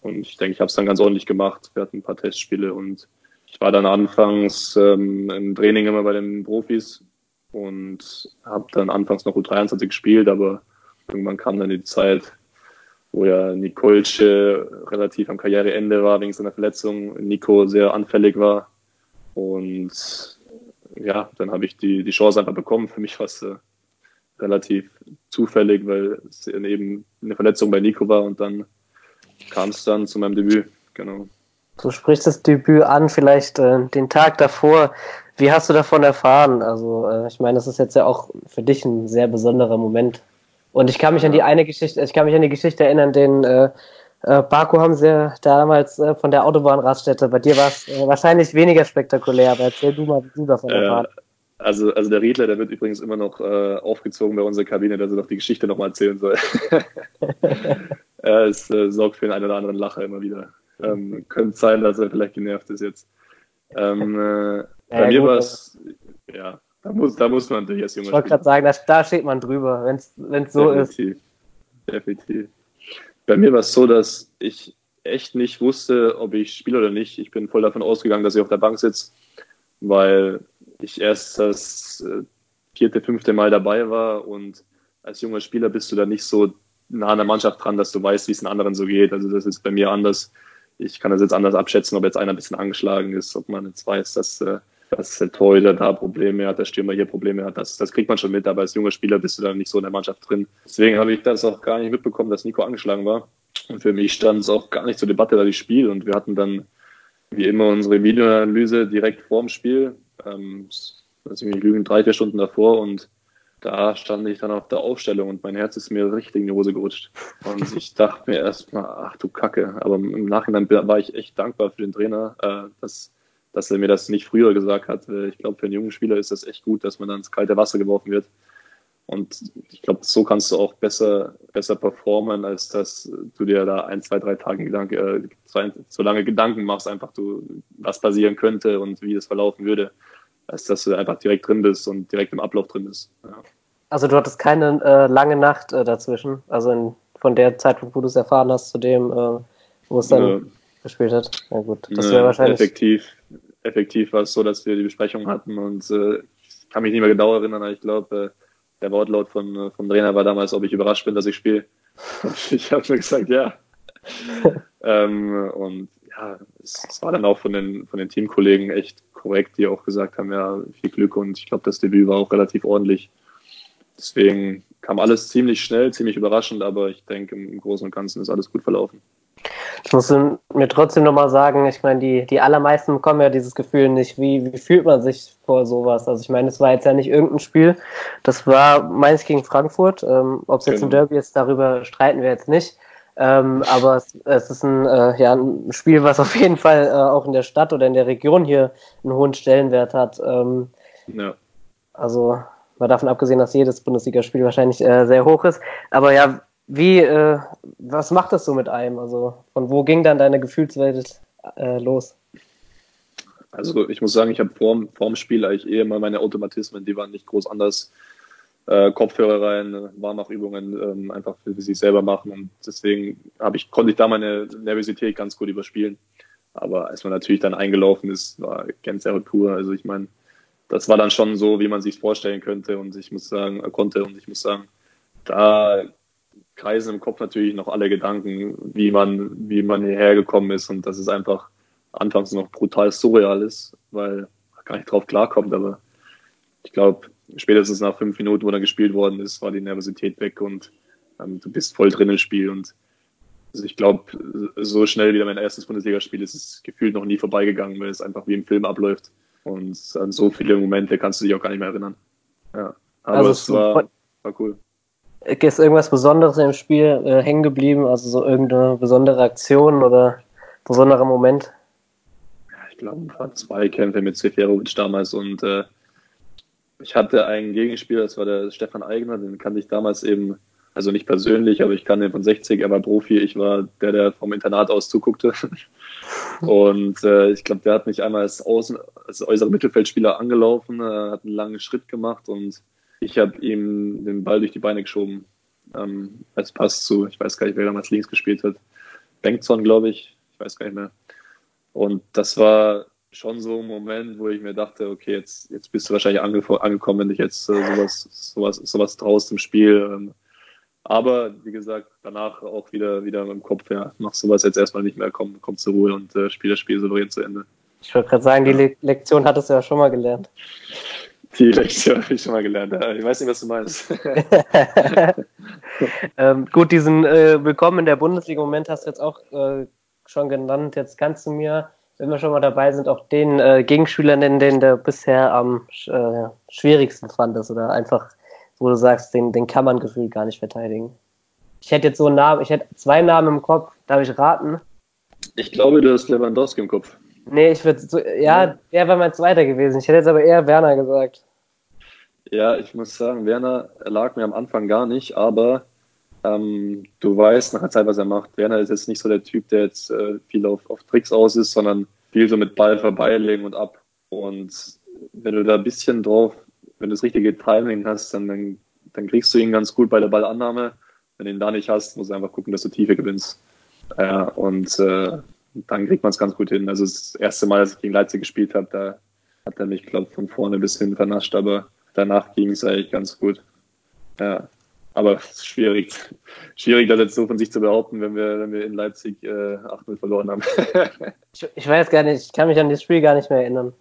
Und ich denke, ich habe es dann ganz ordentlich gemacht. Wir hatten ein paar Testspiele und ich war dann anfangs ähm, im Training immer bei den Profis und habe dann anfangs noch U23 gespielt, aber irgendwann kam dann die Zeit, wo ja Nikolce relativ am Karriereende war wegen seiner Verletzung, Nico sehr anfällig war und ja, dann habe ich die, die Chance einfach bekommen. Für mich war es äh, relativ zufällig, weil es eben eine Verletzung bei Nico war und dann kam es dann zu meinem Debüt, genau. Du sprichst das Debüt an, vielleicht äh, den Tag davor. Wie hast du davon erfahren? Also, äh, ich meine, das ist jetzt ja auch für dich ein sehr besonderer Moment. Und ich kann mich an die eine Geschichte, ich kann mich an die Geschichte erinnern, den äh, äh, Baku haben sie ja damals äh, von der Autobahnraststätte. Bei dir war es äh, wahrscheinlich weniger spektakulär, aber erzähl du mal, wie du davon erfahren also, also der Riedler, der wird übrigens immer noch äh, aufgezogen bei unserer Kabine, dass er doch die Geschichte nochmal erzählen soll. ja, es äh, sorgt für den einen oder anderen Lacher immer wieder. Ähm, könnte sein, dass er vielleicht genervt ist jetzt. Ähm, äh, bei ja, mir war es, ja, da muss, da muss man natürlich als Junge. Ich wollte gerade sagen, da, da, steht man drüber, wenn es so Definitiv. ist. Definitiv. Bei mir war es so, dass ich echt nicht wusste, ob ich spiele oder nicht. Ich bin voll davon ausgegangen, dass ich auf der Bank sitze, weil ich erst das äh, vierte, fünfte Mal dabei war und als junger Spieler bist du da nicht so nah an der Mannschaft dran, dass du weißt, wie es den anderen so geht. Also das ist bei mir anders. Ich kann das jetzt anders abschätzen, ob jetzt einer ein bisschen angeschlagen ist, ob man jetzt weiß, dass, äh, dass der Torhüter da Probleme hat, der Stürmer hier Probleme hat. Das, das kriegt man schon mit, aber als junger Spieler bist du da nicht so in der Mannschaft drin. Deswegen habe ich das auch gar nicht mitbekommen, dass Nico angeschlagen war. Und für mich stand es auch gar nicht zur Debatte, dass ich spiele. Und wir hatten dann wie immer unsere Videoanalyse direkt vorm Spiel. Ähm, lass ich mich lügen, drei, vier Stunden davor und da stand ich dann auf der Aufstellung und mein Herz ist mir richtig in die Hose gerutscht. Und ich dachte mir erstmal, ach du Kacke. Aber im Nachhinein war ich echt dankbar für den Trainer, äh, dass, dass er mir das nicht früher gesagt hat. Ich glaube, für einen jungen Spieler ist das echt gut, dass man dann ins kalte Wasser geworfen wird. Und ich glaube, so kannst du auch besser, besser performen, als dass du dir da ein, zwei, drei Tage Gedanken, äh, zwei, so lange Gedanken machst, einfach du, was passieren könnte und wie es verlaufen würde, als dass du einfach direkt drin bist und direkt im Ablauf drin bist. Ja. Also du hattest keine äh, lange Nacht äh, dazwischen, also in, von der Zeitpunkt, wo du es erfahren hast, zu dem, äh, wo es dann gespielt hat. Ja gut, das wäre wahrscheinlich. Effektiv, effektiv war es so, dass wir die Besprechung hatten und äh, ich kann mich nicht mehr genau erinnern, aber ich glaube, äh, der Wortlaut von, äh, vom Trainer war damals, ob ich überrascht bin, dass ich spiele. ich habe mir gesagt, ja. ähm, und ja, es, es, war dann auch von den, von den Teamkollegen echt korrekt, die auch gesagt haben, ja, viel Glück und ich glaube, das Debüt war auch relativ ordentlich. Deswegen kam alles ziemlich schnell, ziemlich überraschend, aber ich denke, im Großen und Ganzen ist alles gut verlaufen. Ich muss mir trotzdem nochmal sagen, ich meine, die, die allermeisten bekommen ja dieses Gefühl nicht. Wie, wie fühlt man sich vor sowas? Also ich meine, es war jetzt ja nicht irgendein Spiel. Das war Mainz gegen Frankfurt. Ähm, Ob es jetzt genau. ein Derby ist, darüber streiten wir jetzt nicht. Ähm, aber es, es, ist ein, äh, ja, ein Spiel, was auf jeden Fall äh, auch in der Stadt oder in der Region hier einen hohen Stellenwert hat. Ähm, ja. Also mal davon abgesehen, dass jedes Bundesligaspiel wahrscheinlich äh, sehr hoch ist. Aber ja, wie, äh, was macht das so mit einem? Also von wo ging dann deine Gefühlswelt äh, los? Also ich muss sagen, ich habe vor, vor dem Spiel eigentlich eh immer meine Automatismen, die waren nicht groß anders. Äh, Kopfhörer rein, Warmachübungen ähm, einfach für sich selber machen und deswegen ich, konnte ich da meine Nervosität ganz gut überspielen. Aber als man natürlich dann eingelaufen ist, war Gänsehaut pur. Also ich meine, das war dann schon so, wie man sich vorstellen könnte und ich muss sagen, äh, konnte und ich muss sagen, da kreisen im Kopf natürlich noch alle Gedanken, wie man, wie man hierher gekommen ist und dass es einfach anfangs noch brutal surreal ist, weil man gar nicht drauf klarkommt. Aber ich glaube, spätestens nach fünf Minuten, wo dann gespielt worden ist, war die Nervosität weg und ähm, du bist voll drin im Spiel. Und also ich glaube, so schnell wie mein erstes Bundesligaspiel ist es gefühlt noch nie vorbeigegangen, weil es einfach wie im Film abläuft. Und an so viele Momente kannst du dich auch gar nicht mehr erinnern. Ja. Aber also es war, war cool. Ist irgendwas Besonderes im Spiel äh, hängen geblieben? Also so irgendeine besondere Aktion oder besonderer Moment? Ich glaube, es waren zwei Kämpfe mit Seferovic damals und äh, ich hatte einen Gegenspieler, das war der Stefan Eigner, den kannte ich damals eben, also nicht persönlich, aber ich kannte ihn von 60, er war Profi, ich war der, der vom Internat aus zuguckte. und äh, ich glaube, der hat mich einmal als, Außen, als äußerer Mittelfeldspieler angelaufen, äh, hat einen langen Schritt gemacht und ich habe ihm den Ball durch die Beine geschoben. Ähm, als Pass zu, ich weiß gar nicht, wer damals links gespielt hat. Bengtson, glaube ich. Ich weiß gar nicht mehr. Und das war schon so ein Moment, wo ich mir dachte, okay, jetzt, jetzt bist du wahrscheinlich ange angekommen, wenn dich jetzt äh, sowas, sowas, sowas traust im Spiel. Ähm, aber wie gesagt, danach auch wieder, wieder im Kopf, ja, mach sowas jetzt erstmal nicht mehr, komm, komm zur Ruhe und äh, spiel das Spiel souverän zu Ende. Ich wollte gerade sagen, die Le Lektion hattest du ja schon mal gelernt. Die Lektion habe ich schon mal gelernt. Ich weiß nicht, was du meinst. ähm, gut, diesen äh, Willkommen in der Bundesliga-Moment hast du jetzt auch äh, schon genannt. Jetzt kannst du mir, wenn wir schon mal dabei sind, auch den äh, Gegenspieler nennen, den du bisher am äh, schwierigsten fandest oder einfach, wo du sagst, den, den kann man gefühlt gar nicht verteidigen. Ich hätte jetzt so einen Namen, ich hätte zwei Namen im Kopf. Darf ich raten? Ich glaube, du hast Lewandowski im Kopf. Nee, ich würde so, ja, der wäre mein zweiter gewesen. Ich hätte jetzt aber eher Werner gesagt. Ja, ich muss sagen, Werner lag mir am Anfang gar nicht, aber ähm, du weißt nach der Zeit, was er macht. Werner ist jetzt nicht so der Typ, der jetzt äh, viel auf, auf Tricks aus ist, sondern viel so mit Ball vorbeilegen und ab. Und wenn du da ein bisschen drauf, wenn du das richtige Timing hast, dann, dann, dann kriegst du ihn ganz gut bei der Ballannahme. Wenn du ihn da nicht hast, musst du einfach gucken, dass du Tiefe gewinnst. Ja, und äh, dann kriegt man es ganz gut hin. Also das erste Mal, dass ich gegen Leipzig gespielt habe, da hat er mich, glaube ich, von vorne bis hin vernascht, aber danach ging es eigentlich ganz gut. Ja, aber schwierig. Schwierig, das jetzt so von sich zu behaupten, wenn wir, wenn wir in Leipzig äh, 8-0 verloren haben. ich, ich, weiß gar nicht, ich kann mich an das Spiel gar nicht mehr erinnern.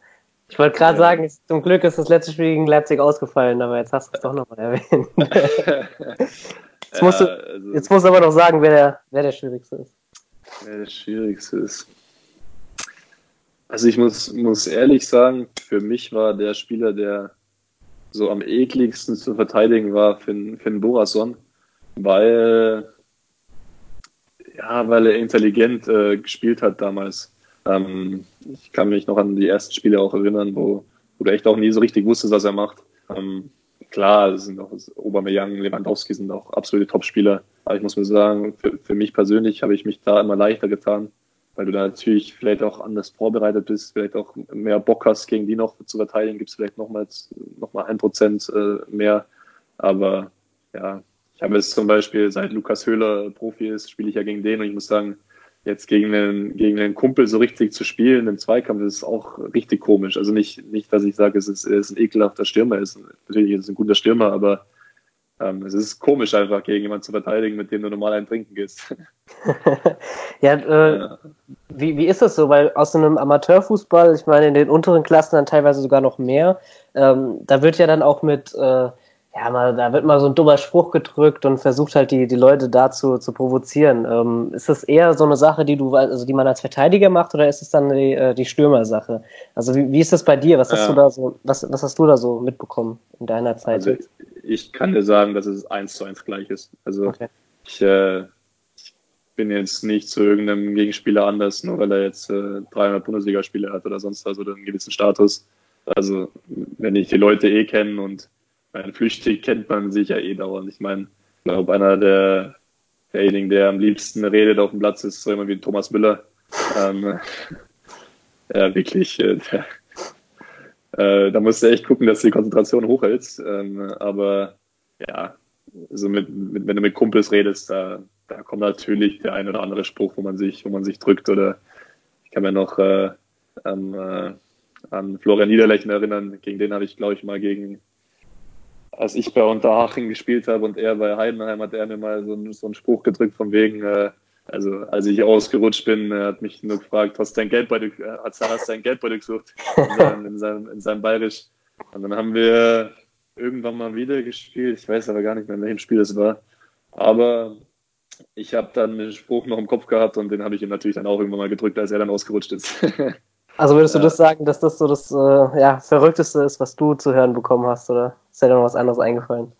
Ich wollte gerade ja. sagen, zum Glück ist das letzte Spiel gegen Leipzig ausgefallen, aber jetzt hast du es doch nochmal erwähnt. jetzt, musst du, also, jetzt musst du aber noch sagen, wer der, wer der Schwierigste ist. Wer der Schwierigste ist. Also ich muss, muss ehrlich sagen, für mich war der Spieler, der so am ekligsten zu verteidigen war Finn, Finn Borason, weil, ja, weil er intelligent äh, gespielt hat damals. Ähm, ich kann mich noch an die ersten Spiele auch erinnern, wo, wo du echt auch nie so richtig wusstest, was er macht. Ähm, klar, sind auch Aubameyang, Lewandowski sind auch absolute Topspieler. Aber ich muss mir sagen, für, für mich persönlich habe ich mich da immer leichter getan, weil du da natürlich vielleicht auch anders vorbereitet bist, vielleicht auch mehr Bock hast, gegen die noch zu verteidigen, gibt es vielleicht nochmals noch mal ein Prozent äh, mehr. Aber ja, ich habe jetzt zum Beispiel, seit Lukas Höhler Profi ist, spiele ich ja gegen den und ich muss sagen, jetzt gegen einen, gegen einen Kumpel so richtig zu spielen im Zweikampf ist auch richtig komisch. Also nicht, nicht dass ich sage, es ist, es ist ein ekelhafter Stürmer, ist, natürlich ist es ein guter Stürmer, aber es ist komisch einfach, gegen jemanden zu verteidigen, mit dem du normal einen trinken gehst. ja, äh, ja, Wie, wie ist das so? Weil aus einem Amateurfußball, ich meine, in den unteren Klassen dann teilweise sogar noch mehr, ähm, da wird ja dann auch mit, äh, ja, mal, da wird mal so ein dummer Spruch gedrückt und versucht halt die, die Leute dazu zu provozieren. Ähm, ist das eher so eine Sache, die du, also die man als Verteidiger macht, oder ist es dann die, äh, die Stürmersache? Also wie, wie ist das bei dir? Was hast ja. du da so, was, was hast du da so mitbekommen in deiner Zeit? Also, ich kann dir sagen, dass es eins zu eins gleich ist. Also okay. ich, äh, ich bin jetzt nicht zu irgendeinem Gegenspieler anders, nur weil er jetzt äh, 300 Bundesligaspiele hat oder sonst was oder einen gewissen Status. Also wenn ich die Leute eh kenne und ein Flüchtig kennt man sich ja eh dauernd. Ich meine, ich glaube, einer der derjenigen, der am liebsten redet auf dem Platz, ist so jemand wie Thomas Müller. Ähm, ja, wirklich, äh, der, äh, da musst du echt gucken, dass du die Konzentration hochhältst. Ähm, aber ja, also mit, mit, wenn du mit Kumpels redest, da, da kommt natürlich der ein oder andere Spruch, wo man sich, wo man sich drückt. Oder ich kann mir noch äh, an, äh, an Florian Niederlechner erinnern, gegen den habe ich, glaube ich, mal gegen, als ich bei Unterhaching gespielt habe und er bei Heidenheim, hat er mir mal so, so einen Spruch gedrückt von wegen, äh, also als ich ausgerutscht bin, er hat mich nur gefragt, hast du dein Geldbeutel, äh, hast du dein Geldbeutel gesucht in seinem, in, seinem, in seinem Bayerisch. Und dann haben wir irgendwann mal wieder gespielt. Ich weiß aber gar nicht mehr, in welchem Spiel es war. Aber ich habe dann den Spruch noch im Kopf gehabt und den habe ich ihm natürlich dann auch irgendwann mal gedrückt, als er dann ausgerutscht ist. also würdest du das sagen, dass das so das äh, ja, Verrückteste ist, was du zu hören bekommen hast, oder ist dir da noch was anderes eingefallen?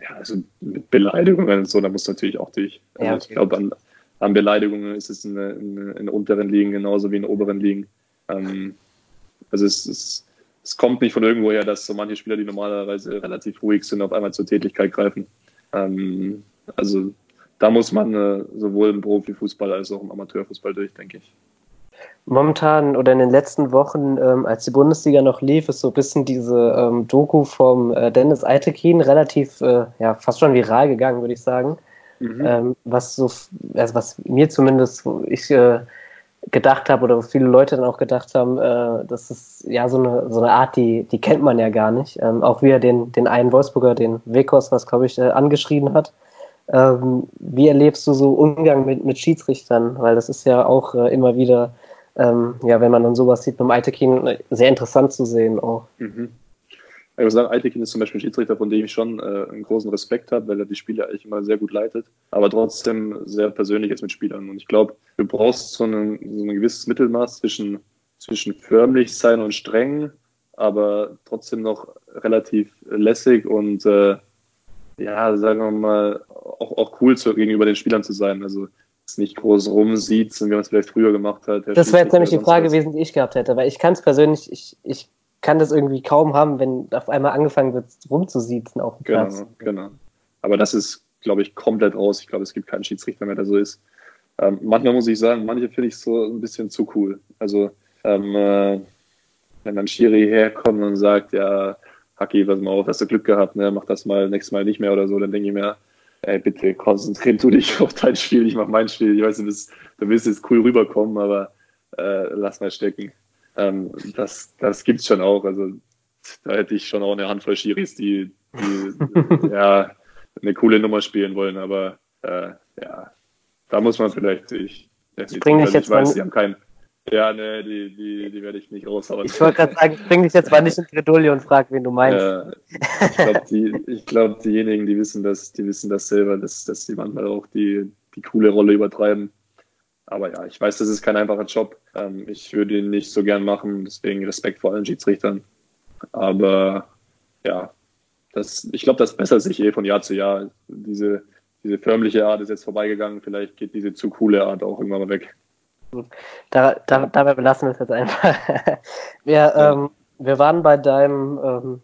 Ja, also mit Beleidigungen und so, da muss natürlich auch durch. Also ja, okay. Ich glaube, an, an Beleidigungen ist es in, in, in unteren Ligen genauso wie in oberen Ligen. Ähm, also es, es, es kommt nicht von irgendwoher, dass so manche Spieler, die normalerweise relativ ruhig sind, auf einmal zur Tätigkeit greifen. Ähm, also da muss man äh, sowohl im Profifußball als auch im Amateurfußball durch, denke ich. Momentan oder in den letzten Wochen, ähm, als die Bundesliga noch lief, ist so ein bisschen diese ähm, Doku vom äh, Dennis Eitekin relativ, äh, ja, fast schon viral gegangen, würde ich sagen. Mhm. Ähm, was so, also was mir zumindest, wo ich äh, gedacht habe oder wo viele Leute dann auch gedacht haben, äh, das ist ja so eine, so eine Art, die, die kennt man ja gar nicht. Ähm, auch wie er den, den einen Wolfsburger, den Wekos, was glaube ich, äh, angeschrieben hat. Ähm, wie erlebst du so Umgang mit, mit Schiedsrichtern? Weil das ist ja auch äh, immer wieder, ähm, ja, wenn man dann sowas sieht mit dem Eitekin, äh, sehr interessant zu sehen auch. Mhm. Ich muss sagen, Eitekin ist zum Beispiel ein Schiedsrichter, von dem ich schon äh, einen großen Respekt habe, weil er die Spiele eigentlich immer sehr gut leitet, aber trotzdem sehr persönlich ist mit Spielern. Und ich glaube, du brauchst so, einen, so ein gewisses Mittelmaß zwischen, zwischen förmlich sein und streng, aber trotzdem noch relativ lässig und äh, ja, sagen wir mal, auch, auch cool zu, gegenüber den Spielern zu sein. Also nicht groß rumsieht, wie man es vielleicht früher gemacht hat. Das wäre jetzt nämlich die Frage gewesen, die ich gehabt hätte, weil ich kann es persönlich, ich, ich kann das irgendwie kaum haben, wenn auf einmal angefangen wird, rumzusiezen auf dem genau, Platz. Genau, Aber das ist, glaube ich, komplett raus. Ich glaube, es gibt keinen Schiedsrichter mehr, der so ist. Ähm, manchmal muss ich sagen, manche finde ich so ein bisschen zu cool. Also, ähm, äh, wenn dann Schiri herkommt und sagt, ja, Haki, pass mal auf, hast du Glück gehabt, ne? mach das mal nächstes Mal nicht mehr oder so, dann denke ich mir, ey, bitte konzentrier du dich auf dein Spiel, ich mach mein Spiel. Ich weiß, du willst, du willst jetzt cool rüberkommen, aber äh, lass mal stecken. Ähm, das das gibt es schon auch. Also da hätte ich schon auch eine Handvoll Schiris, die, die ja, eine coole Nummer spielen wollen. Aber äh, ja, da muss man vielleicht. Ich, ich jetzt ich weiß, die haben keinen. Ja, ne, die, die, die werde ich nicht raushauen. Ich wollte gerade sagen, ich bring dich jetzt mal nicht in Bredouille und frag, wen du meinst. Ja, ich glaube, die, glaub, diejenigen, die wissen das, die wissen das selber, dass, dass die manchmal auch die, die coole Rolle übertreiben. Aber ja, ich weiß, das ist kein einfacher Job. Ähm, ich würde ihn nicht so gern machen, deswegen Respekt vor allen Schiedsrichtern. Aber ja, das, ich glaube, das bessert sich eh von Jahr zu Jahr. Diese, diese förmliche Art ist jetzt vorbeigegangen. Vielleicht geht diese zu coole Art auch irgendwann mal weg. Da, da, dabei belassen wir es jetzt einfach. wir, ähm, wir waren bei deinem ähm,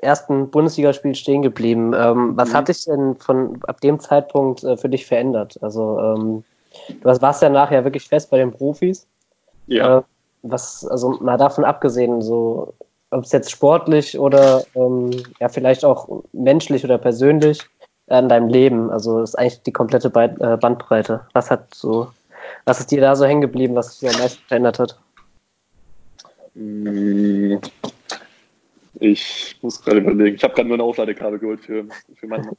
ersten Bundesligaspiel stehen geblieben. Ähm, was mhm. hat dich denn von ab dem Zeitpunkt äh, für dich verändert? Also ähm, du warst ja nachher wirklich fest bei den Profis. Ja. Äh, was, also mal davon abgesehen, so ob es jetzt sportlich oder ähm, ja vielleicht auch menschlich oder persönlich an deinem Leben, also ist eigentlich die komplette äh, Bandbreite. Was hat so, was ist dir da so hängen geblieben, was dich am meisten verändert hat? Mm, ich muss gerade überlegen. Ich habe gerade nur ein Aufladekabel geholt für, für, meine,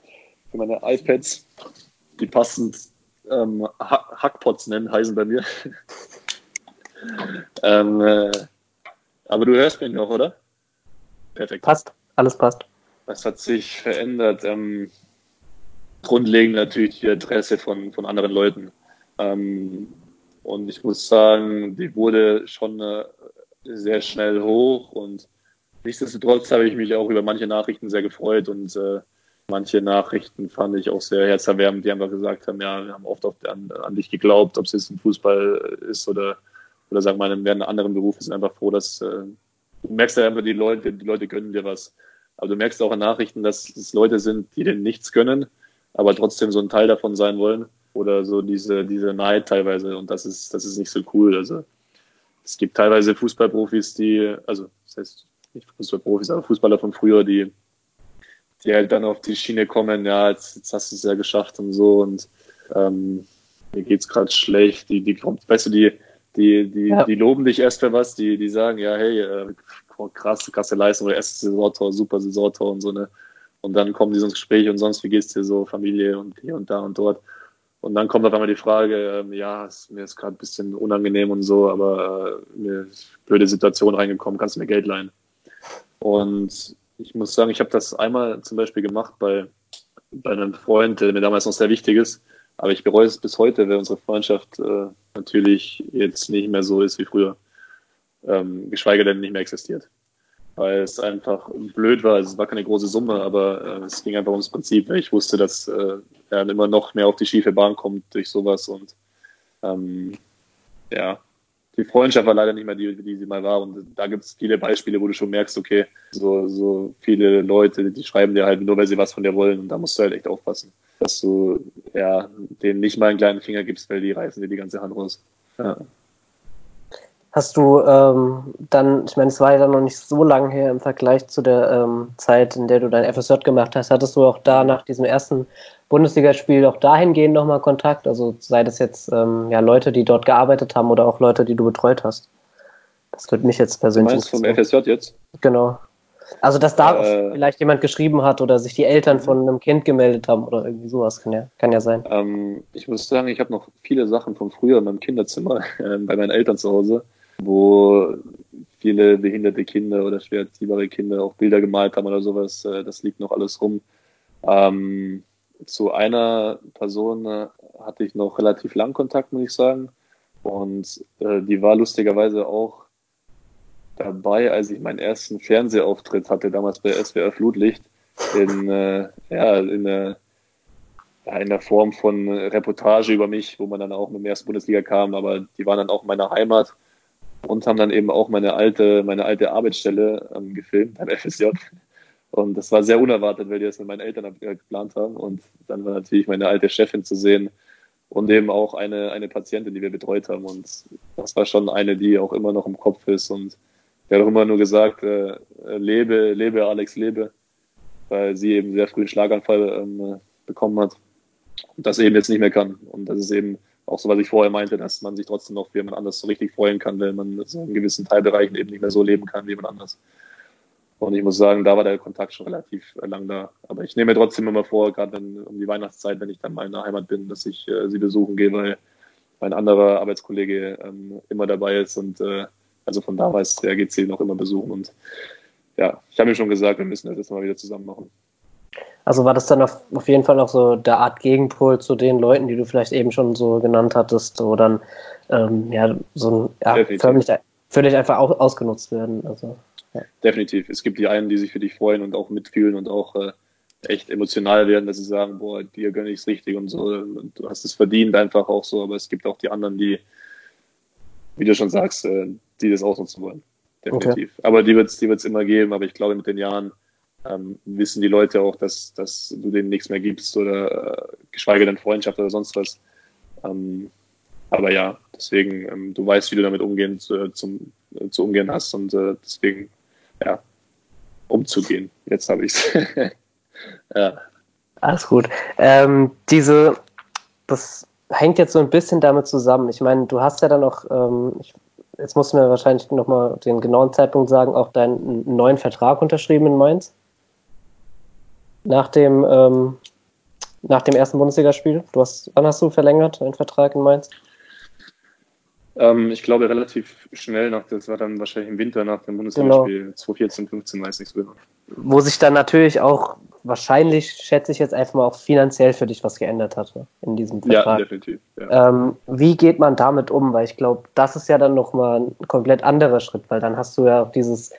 für meine iPads, die passend ähm, Hackpots nennen, heißen bei mir. ähm, äh, aber du hörst mich noch, oder? Perfekt. Passt, alles passt. Was hat sich verändert? Ähm, grundlegend natürlich die Adresse von, von anderen Leuten. Ähm, und ich muss sagen, die wurde schon äh, sehr schnell hoch und nichtsdestotrotz habe ich mich auch über manche Nachrichten sehr gefreut und äh, manche Nachrichten fand ich auch sehr herzerwärmend, die einfach gesagt haben, ja, wir haben oft an, an dich geglaubt, ob es jetzt im Fußball ist oder, oder sagen wir mal, in einem anderen Beruf, ist einfach froh, dass äh, du merkst ja einfach, die Leute, die Leute gönnen dir was. Aber du merkst auch in Nachrichten, dass es Leute sind, die dir nichts gönnen, aber trotzdem so ein Teil davon sein wollen. Oder so diese, diese Neid teilweise. Und das ist, das ist nicht so cool. Also es gibt teilweise Fußballprofis, die, also das heißt nicht Fußballprofis, aber Fußballer von früher, die, die halt dann auf die Schiene kommen, ja, jetzt, jetzt hast du es ja geschafft und so und ähm, mir geht's gerade schlecht, die, die kommt, weißt du, die, die, die, ja. die loben dich erst für was, die, die sagen, ja, hey, äh, krasse, krasse Leistung oder erstes Saisontor, super Saisontor und so, ne? Und dann kommen die so ins Gespräch und sonst, wie geht's dir so, Familie und hier und da und dort. Und dann kommt auf einmal die Frage, ähm, ja, ist, mir ist gerade ein bisschen unangenehm und so, aber äh, mir ist blöde Situation reingekommen, kannst du mir Geld leihen? Und ich muss sagen, ich habe das einmal zum Beispiel gemacht bei, bei einem Freund, der mir damals noch sehr wichtig ist. Aber ich bereue es bis heute, weil unsere Freundschaft äh, natürlich jetzt nicht mehr so ist wie früher. Ähm, geschweige denn nicht mehr existiert. Weil es einfach blöd war. Also es war keine große Summe, aber äh, es ging einfach ums Prinzip. Weil ich wusste, dass äh, er immer noch mehr auf die schiefe Bahn kommt durch sowas. Und ähm, ja, die Freundschaft war leider nicht mehr die, die sie mal war. Und da gibt es viele Beispiele, wo du schon merkst, okay, so, so viele Leute, die schreiben dir halt nur, weil sie was von dir wollen. Und da musst du halt echt aufpassen dass du ja, denen nicht mal einen kleinen Finger gibst, weil die reißen dir die ganze Hand raus. Ja. Hast du ähm, dann, ich meine, es war ja dann noch nicht so lange her im Vergleich zu der ähm, Zeit, in der du dein FSJ gemacht hast, hattest du auch da nach diesem ersten Bundesligaspiel auch dahingehend nochmal Kontakt? Also sei das jetzt ähm, ja, Leute, die dort gearbeitet haben oder auch Leute, die du betreut hast? Das würde mich jetzt persönlich. Du meinst vom FSJ jetzt? Genau. Also, dass da äh, vielleicht jemand geschrieben hat oder sich die Eltern von einem Kind gemeldet haben oder irgendwie sowas, kann ja, kann ja sein. Ähm, ich muss sagen, ich habe noch viele Sachen von früher in meinem Kinderzimmer äh, bei meinen Eltern zu Hause, wo viele behinderte Kinder oder schwer erziehbare Kinder auch Bilder gemalt haben oder sowas. Äh, das liegt noch alles rum. Ähm, zu einer Person äh, hatte ich noch relativ lang Kontakt, muss ich sagen. Und äh, die war lustigerweise auch dabei, als ich meinen ersten Fernsehauftritt hatte, damals bei SWR Flutlicht, in, äh, ja, in, äh, in der Form von Reportage über mich, wo man dann auch mit dem ersten Bundesliga kam, aber die waren dann auch in meiner Heimat und haben dann eben auch meine alte, meine alte Arbeitsstelle ähm, gefilmt beim FSJ. Und das war sehr unerwartet, weil die das mit meinen Eltern geplant haben. Und dann war natürlich meine alte Chefin zu sehen und eben auch eine, eine Patientin, die wir betreut haben. Und das war schon eine, die auch immer noch im Kopf ist und der hat auch immer nur gesagt, äh, lebe, lebe, Alex, lebe, weil sie eben sehr früh einen Schlaganfall ähm, bekommen hat und das eben jetzt nicht mehr kann. Und das ist eben auch so, was ich vorher meinte, dass man sich trotzdem noch für jemand anders so richtig freuen kann, wenn man so in gewissen Teilbereichen eben nicht mehr so leben kann wie jemand anders. Und ich muss sagen, da war der Kontakt schon relativ äh, lang da. Aber ich nehme mir trotzdem immer vor, gerade um die Weihnachtszeit, wenn ich dann mal in der Heimat bin, dass ich äh, sie besuchen gehe, weil mein anderer Arbeitskollege ähm, immer dabei ist und äh, also von damals, der geht sie noch immer besuchen. Und ja, ich habe mir schon gesagt, wir müssen das jetzt mal wieder zusammen machen. Also war das dann auf, auf jeden Fall auch so der Art Gegenpol zu den Leuten, die du vielleicht eben schon so genannt hattest, wo dann ähm, ja, so ein ja, förmlich, völlig einfach auch ausgenutzt werden. Also, ja. Definitiv. Es gibt die einen, die sich für dich freuen und auch mitfühlen und auch äh, echt emotional werden, dass sie sagen, boah, dir gönne ich es richtig und so. Und du hast es verdient einfach auch so, aber es gibt auch die anderen, die, wie du schon sagst, äh, die das ausnutzen wollen. Definitiv. Okay. Aber die wird es die wird's immer geben, aber ich glaube, mit den Jahren ähm, wissen die Leute auch, dass, dass du denen nichts mehr gibst oder äh, geschweige denn Freundschaft oder sonst was. Ähm, aber ja, deswegen, ähm, du weißt, wie du damit umgehen zu, zum, äh, zu umgehen hast und äh, deswegen, ja, umzugehen. Jetzt habe ich es. ja. Alles gut. Ähm, diese, das hängt jetzt so ein bisschen damit zusammen. Ich meine, du hast ja dann auch, ähm, ich, jetzt musst du mir wahrscheinlich nochmal den genauen Zeitpunkt sagen, auch deinen neuen Vertrag unterschrieben in Mainz. Nach dem, ähm, nach dem ersten Bundesligaspiel. Du hast, wann hast du verlängert, deinen Vertrag in Mainz? Ähm, ich glaube relativ schnell nach, das war dann wahrscheinlich im Winter nach dem Bundesligaspiel genau. 2014, 15, weiß nichts mehr. Wo sich dann natürlich auch wahrscheinlich, schätze ich jetzt einfach mal, auch finanziell für dich was geändert hatte in diesem Vertrag. Ja, definitiv. Ja. Ähm, wie geht man damit um? Weil ich glaube, das ist ja dann nochmal ein komplett anderer Schritt, weil dann hast du ja auch dieses,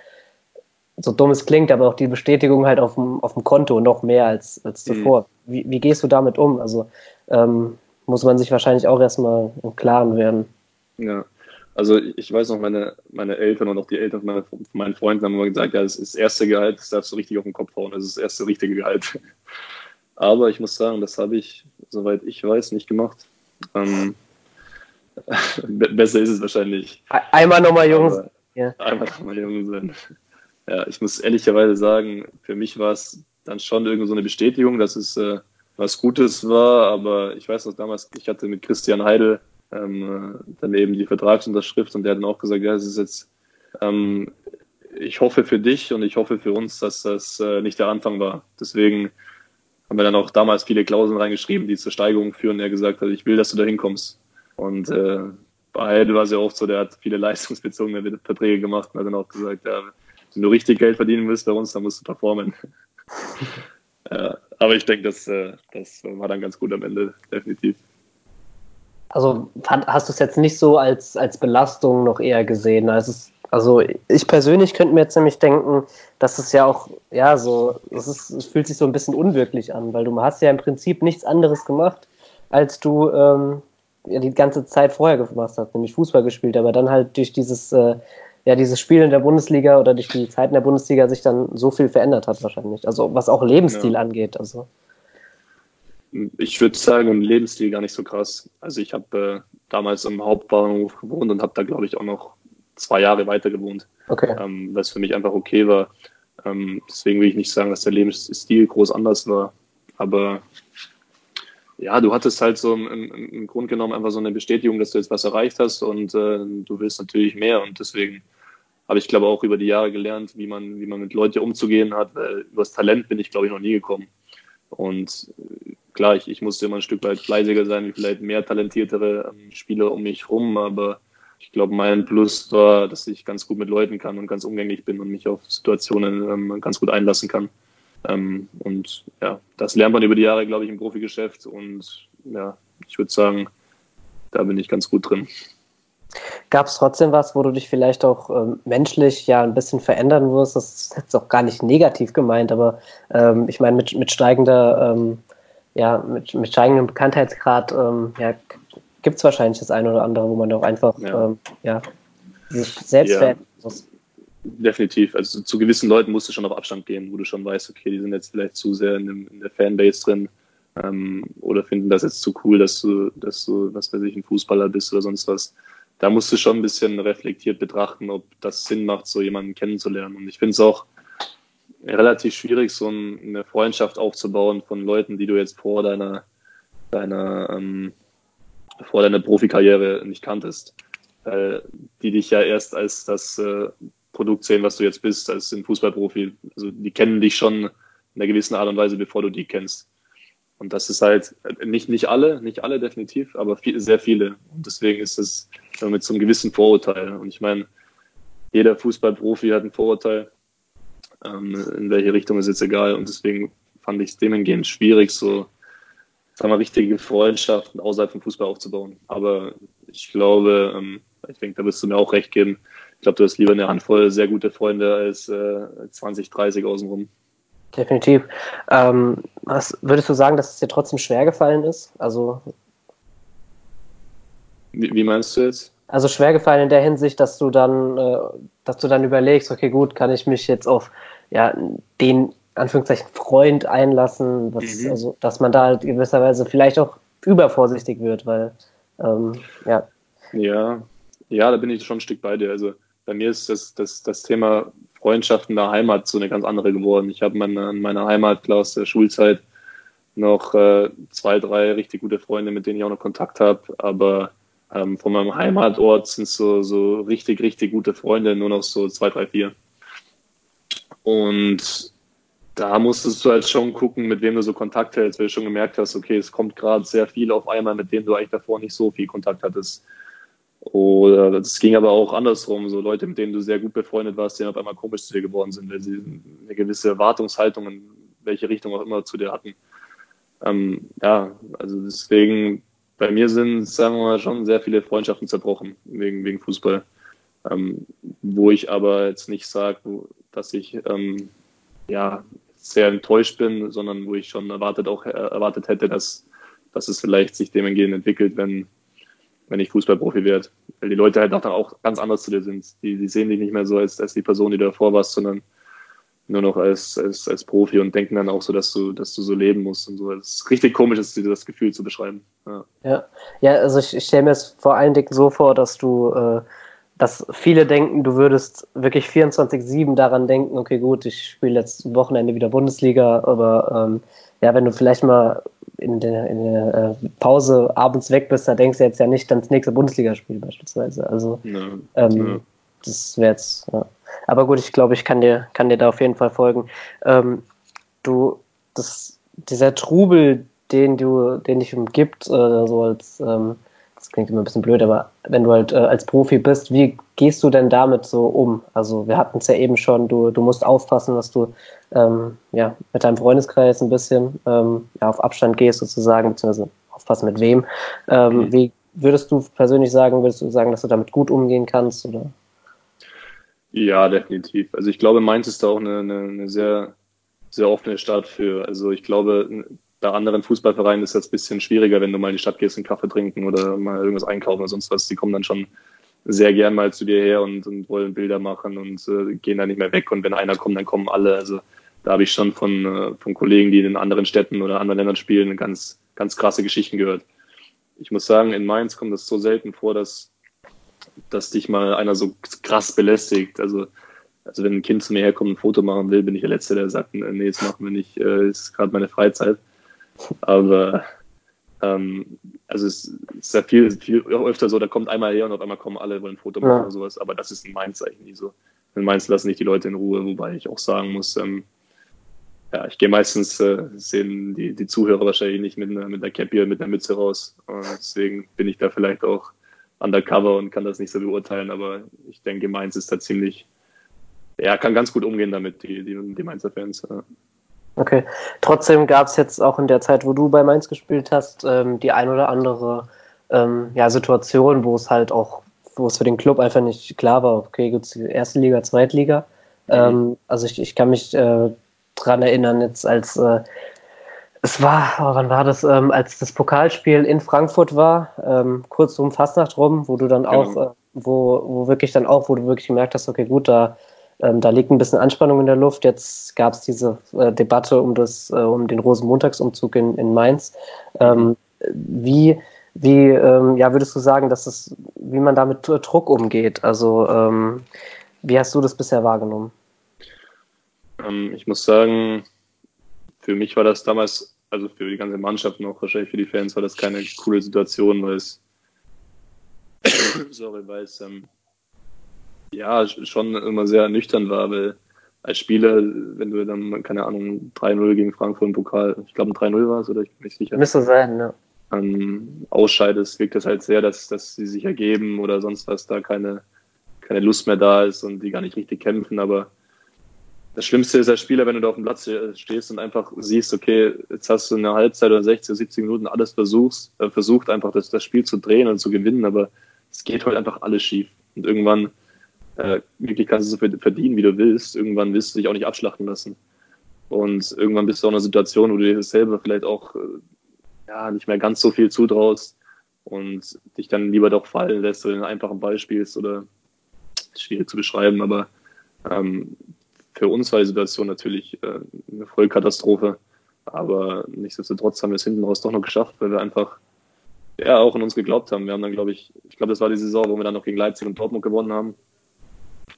so dumm es klingt, aber auch die Bestätigung halt auf dem, auf dem Konto noch mehr als, als mhm. zuvor. Mhm. Wie, wie gehst du damit um? Also ähm, muss man sich wahrscheinlich auch erstmal im Klaren werden. Ja, also ich weiß noch, meine, meine Eltern und auch die Eltern von, von meinen Freunden haben immer gesagt, ja, das ist das erste Gehalt, das darfst du richtig auf den Kopf hauen, das ist das erste richtige Gehalt. Aber ich muss sagen, das habe ich, soweit ich weiß, nicht gemacht. Ähm, besser ist es wahrscheinlich. Einmal nochmal Jungs. Ja. Einmal nochmal Jungs sein. Ja, ich muss ehrlicherweise sagen, für mich war es dann schon irgendwo so eine Bestätigung, dass es äh, was Gutes war, aber ich weiß noch damals, ich hatte mit Christian Heidel ähm, dann eben die Vertragsunterschrift und der hat dann auch gesagt, ja, es ist jetzt, ähm, ich hoffe für dich und ich hoffe für uns, dass das äh, nicht der Anfang war. Deswegen haben wir dann auch damals viele Klauseln reingeschrieben, die zur Steigerung führen. Er gesagt hat, ich will, dass du da hinkommst. Und äh, bei Heidel war es ja oft so, der hat viele leistungsbezogene Verträge gemacht und hat dann auch gesagt, ja, wenn du richtig Geld verdienen willst bei uns, dann musst du performen. ja, aber ich denke, das, äh, das war dann ganz gut am Ende, definitiv. Also hast du es jetzt nicht so als, als Belastung noch eher gesehen? Also, es, also ich persönlich könnte mir jetzt nämlich denken, dass es ja auch, ja, so, es, ist, es fühlt sich so ein bisschen unwirklich an, weil du hast ja im Prinzip nichts anderes gemacht, als du ähm, ja, die ganze Zeit vorher gemacht hast, nämlich Fußball gespielt, aber dann halt durch dieses, äh, ja, dieses Spiel in der Bundesliga oder durch die Zeit in der Bundesliga sich dann so viel verändert hat wahrscheinlich. Also was auch Lebensstil ja. angeht. Also ich würde sagen, im Lebensstil gar nicht so krass. Also ich habe äh, damals im Hauptbahnhof gewohnt und habe da, glaube ich, auch noch zwei Jahre weiter gewohnt. Okay. Ähm, was für mich einfach okay war. Ähm, deswegen will ich nicht sagen, dass der Lebensstil groß anders war. Aber ja, du hattest halt so im, im, im Grund genommen einfach so eine Bestätigung, dass du jetzt was erreicht hast und äh, du willst natürlich mehr. Und deswegen habe ich, glaube auch über die Jahre gelernt, wie man, wie man mit Leuten umzugehen hat. Weil über das Talent bin ich, glaube ich, noch nie gekommen. Und klar, ich, ich musste immer ein Stück weit fleißiger sein, wie vielleicht mehr talentiertere ähm, Spieler um mich rum, aber ich glaube, mein Plus war, dass ich ganz gut mit Leuten kann und ganz umgänglich bin und mich auf Situationen ähm, ganz gut einlassen kann. Ähm, und ja, das lernt man über die Jahre, glaube ich, im Profigeschäft und ja, ich würde sagen, da bin ich ganz gut drin. Gab es trotzdem was, wo du dich vielleicht auch ähm, menschlich ja ein bisschen verändern wirst? Das ist jetzt auch gar nicht negativ gemeint, aber ähm, ich meine, mit, mit steigender ähm, ja, mit, mit steigendem Bekanntheitsgrad ähm, ja, gibt es wahrscheinlich das eine oder andere, wo man auch einfach ja. Ähm, ja sich selbst ja. verändern muss. Definitiv. Also zu gewissen Leuten musst du schon auf Abstand gehen, wo du schon weißt, okay, die sind jetzt vielleicht zu sehr in, dem, in der Fanbase drin ähm, oder finden das jetzt zu cool, dass du, dass du, was weiß ich, ein Fußballer bist oder sonst was. Da musst du schon ein bisschen reflektiert betrachten, ob das Sinn macht, so jemanden kennenzulernen. Und ich finde es auch relativ schwierig, so eine Freundschaft aufzubauen von Leuten, die du jetzt vor deiner, deiner, ähm, vor deiner Profikarriere nicht kanntest. Weil die dich ja erst als das äh, Produkt sehen, was du jetzt bist, als ein Fußballprofi. Also die kennen dich schon in einer gewissen Art und Weise, bevor du die kennst. Und das ist halt nicht, nicht alle, nicht alle definitiv, aber viel, sehr viele. Und deswegen ist es mit so einem gewissen Vorurteil. Und ich meine, jeder Fußballprofi hat ein Vorurteil ähm, in welche Richtung ist jetzt egal. Und deswegen fand ich es demengehend schwierig, so sagen wir, richtige Freundschaften außerhalb vom Fußball aufzubauen. Aber ich glaube, ähm, ich denke, da wirst du mir auch recht geben. Ich glaube, du hast lieber eine Handvoll sehr gute Freunde als äh, 20, 30 außenrum. Definitiv. Ähm, was würdest du sagen, dass es dir trotzdem schwer gefallen ist? Also wie, wie meinst du jetzt? Also schwer gefallen in der Hinsicht, dass du dann, äh, dass du dann überlegst, okay, gut, kann ich mich jetzt auf ja, den Anführungszeichen Freund einlassen, was, mhm. also, dass man da halt gewisserweise vielleicht auch übervorsichtig wird, weil ähm, ja. Ja, ja, da bin ich schon ein Stück bei dir. Also bei mir ist das, das, das Thema Freundschaften der Heimat so eine ganz andere geworden. Ich habe meine, in meiner Heimat aus der Schulzeit noch äh, zwei, drei richtig gute Freunde, mit denen ich auch noch Kontakt habe, aber ähm, von meinem Heimatort sind so, so richtig, richtig gute Freunde, nur noch so zwei, drei, vier. Und da musstest du halt schon gucken, mit wem du so Kontakt hältst, weil du schon gemerkt hast, okay, es kommt gerade sehr viel auf einmal, mit denen du eigentlich davor nicht so viel Kontakt hattest. Oder das ging aber auch andersrum, so Leute, mit denen du sehr gut befreundet warst, die auf einmal komisch zu dir geworden sind, weil sie eine gewisse Erwartungshaltung in welche Richtung auch immer zu dir hatten. Ähm, ja, also deswegen, bei mir sind, sagen wir mal, schon sehr viele Freundschaften zerbrochen wegen, wegen Fußball. Ähm, wo ich aber jetzt nicht sage, dass ich ähm, ja, sehr enttäuscht bin, sondern wo ich schon erwartet, auch erwartet hätte, dass, dass es vielleicht sich dementgegen entwickelt, wenn, wenn ich Fußballprofi werde. Weil die Leute halt auch, auch ganz anders zu dir sind. Die, die sehen dich nicht mehr so als, als die Person, die du davor warst, sondern nur noch als, als, als Profi und denken dann auch so, dass du, dass du so leben musst und so. Es ist richtig komisch, ist, das Gefühl zu beschreiben. Ja, ja, ja also ich, ich stelle mir es vor allen Dingen so vor, dass du, äh, dass viele denken, du würdest wirklich 24-7 daran denken, okay, gut, ich spiele jetzt Wochenende wieder Bundesliga, aber ähm, ja, wenn du vielleicht mal in der, in der äh, Pause abends weg bist, da denkst du jetzt ja nicht ans nächste Bundesligaspiel beispielsweise. Also ja, ähm, ja. das wäre jetzt. Ja. Aber gut, ich glaube, ich kann dir, kann dir da auf jeden Fall folgen. Ähm, du, das, dieser Trubel, den du, den dich umgibt, äh, so als ähm, klingt immer ein bisschen blöd, aber wenn du halt äh, als Profi bist, wie gehst du denn damit so um? Also wir hatten es ja eben schon, du, du musst aufpassen, dass du ähm, ja, mit deinem Freundeskreis ein bisschen ähm, ja, auf Abstand gehst sozusagen, beziehungsweise aufpassen mit wem. Ähm, mhm. Wie würdest du persönlich sagen, würdest du sagen, dass du damit gut umgehen kannst? Oder? Ja, definitiv. Also ich glaube, Mainz ist da auch eine, eine, eine sehr, sehr offene Stadt für. Also ich glaube, bei anderen Fußballvereinen ist das ein bisschen schwieriger, wenn du mal in die Stadt gehst, einen Kaffee trinken oder mal irgendwas einkaufen oder sonst was. Die kommen dann schon sehr gern mal zu dir her und, und wollen Bilder machen und äh, gehen dann nicht mehr weg. Und wenn einer kommt, dann kommen alle. Also da habe ich schon von, äh, von Kollegen, die in anderen Städten oder anderen Ländern spielen, ganz, ganz krasse Geschichten gehört. Ich muss sagen, in Mainz kommt es so selten vor, dass, dass dich mal einer so krass belästigt. Also, also wenn ein Kind zu mir herkommt und ein Foto machen will, bin ich der Letzte, der sagt, nee, das machen wir nicht, äh, ist gerade meine Freizeit. Aber ähm, also es ist ja viel, viel öfter so, da kommt einmal her und auf einmal kommen alle, wollen ein Foto machen ja. oder sowas, aber das ist in Mainz eigentlich nie so. In Mainz lassen nicht die Leute in Ruhe, wobei ich auch sagen muss, ähm, ja, ich gehe meistens, äh, sehen die, die Zuhörer wahrscheinlich nicht mit einer, mit einer Cappy mit einer Mütze raus. Und deswegen bin ich da vielleicht auch undercover und kann das nicht so beurteilen, aber ich denke, Mainz ist da ziemlich, ja, kann ganz gut umgehen damit, die, die, die Mainzer Fans. Ja. Okay. Trotzdem gab es jetzt auch in der Zeit, wo du bei Mainz gespielt hast, ähm, die ein oder andere ähm, ja, Situation, wo es halt auch, wo es für den Club einfach nicht klar war, okay, gibt es erste Liga, Zweitliga. Mhm. Ähm, also ich, ich kann mich äh, dran erinnern, jetzt als äh, es war, oh, wann war das, ähm, als das Pokalspiel in Frankfurt war, ähm, kurz um Fastnacht rum, wo du dann genau. auch, äh, wo, wo wirklich dann auch, wo du wirklich gemerkt hast, okay, gut, da ähm, da liegt ein bisschen Anspannung in der Luft. Jetzt gab es diese äh, Debatte um, das, äh, um den Rosenmontagsumzug in, in Mainz. Ähm, wie wie ähm, ja, würdest du sagen, dass es, wie man damit Druck umgeht? Also ähm, wie hast du das bisher wahrgenommen? Ähm, ich muss sagen, für mich war das damals, also für die ganze Mannschaft noch, wahrscheinlich für die Fans, war das keine coole Situation, weil es, sorry, weil es ähm, ja, schon immer sehr nüchtern war, weil als Spieler, wenn du dann, keine Ahnung, 3-0 gegen Frankfurt im Pokal, ich glaube ein 3-0 war es, oder ich bin nicht sicher. Müsste sein, ja. Ähm, ausscheidest, wirkt es halt sehr, dass, dass sie sich ergeben oder sonst was, da keine, keine Lust mehr da ist und die gar nicht richtig kämpfen, aber das Schlimmste ist als Spieler, wenn du da auf dem Platz stehst und einfach siehst, okay, jetzt hast du eine Halbzeit oder 60, 70 Minuten alles versuchst, äh, versucht einfach das, das Spiel zu drehen und zu gewinnen, aber es geht halt einfach alles schief. Und irgendwann äh, wirklich kannst du so verdienen, wie du willst. Irgendwann willst du dich auch nicht abschlachten lassen. Und irgendwann bist du auch in einer Situation, wo du dir selber vielleicht auch äh, ja, nicht mehr ganz so viel zutraust und dich dann lieber doch fallen lässt oder einen einfachen Ball spielst oder schwierig zu beschreiben, aber ähm, für uns war die Situation natürlich äh, eine Vollkatastrophe. Aber nichtsdestotrotz haben wir es hinten raus doch noch geschafft, weil wir einfach ja auch an uns geglaubt haben. Wir haben dann, glaube ich, ich glaube, das war die Saison, wo wir dann noch gegen Leipzig und Dortmund gewonnen haben,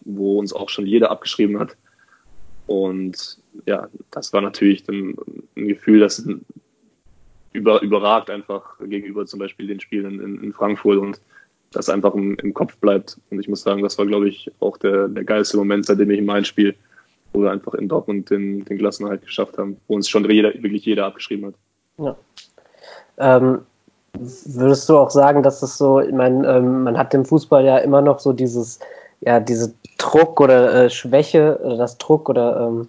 wo uns auch schon jeder abgeschrieben hat. Und ja, das war natürlich dann ein Gefühl, das über, überragt einfach gegenüber zum Beispiel den Spielen in, in Frankfurt und das einfach im, im, Kopf bleibt. Und ich muss sagen, das war, glaube ich, auch der, der geilste Moment, seitdem ich in mein Spiel, wo wir einfach in Dortmund den, den Klassenerhalt geschafft haben, wo uns schon jeder, wirklich jeder abgeschrieben hat. Ja. Ähm, würdest du auch sagen, dass es so, ich meine, ähm, man hat im Fußball ja immer noch so dieses, ja, diese Druck oder äh, Schwäche, oder das Druck oder ähm,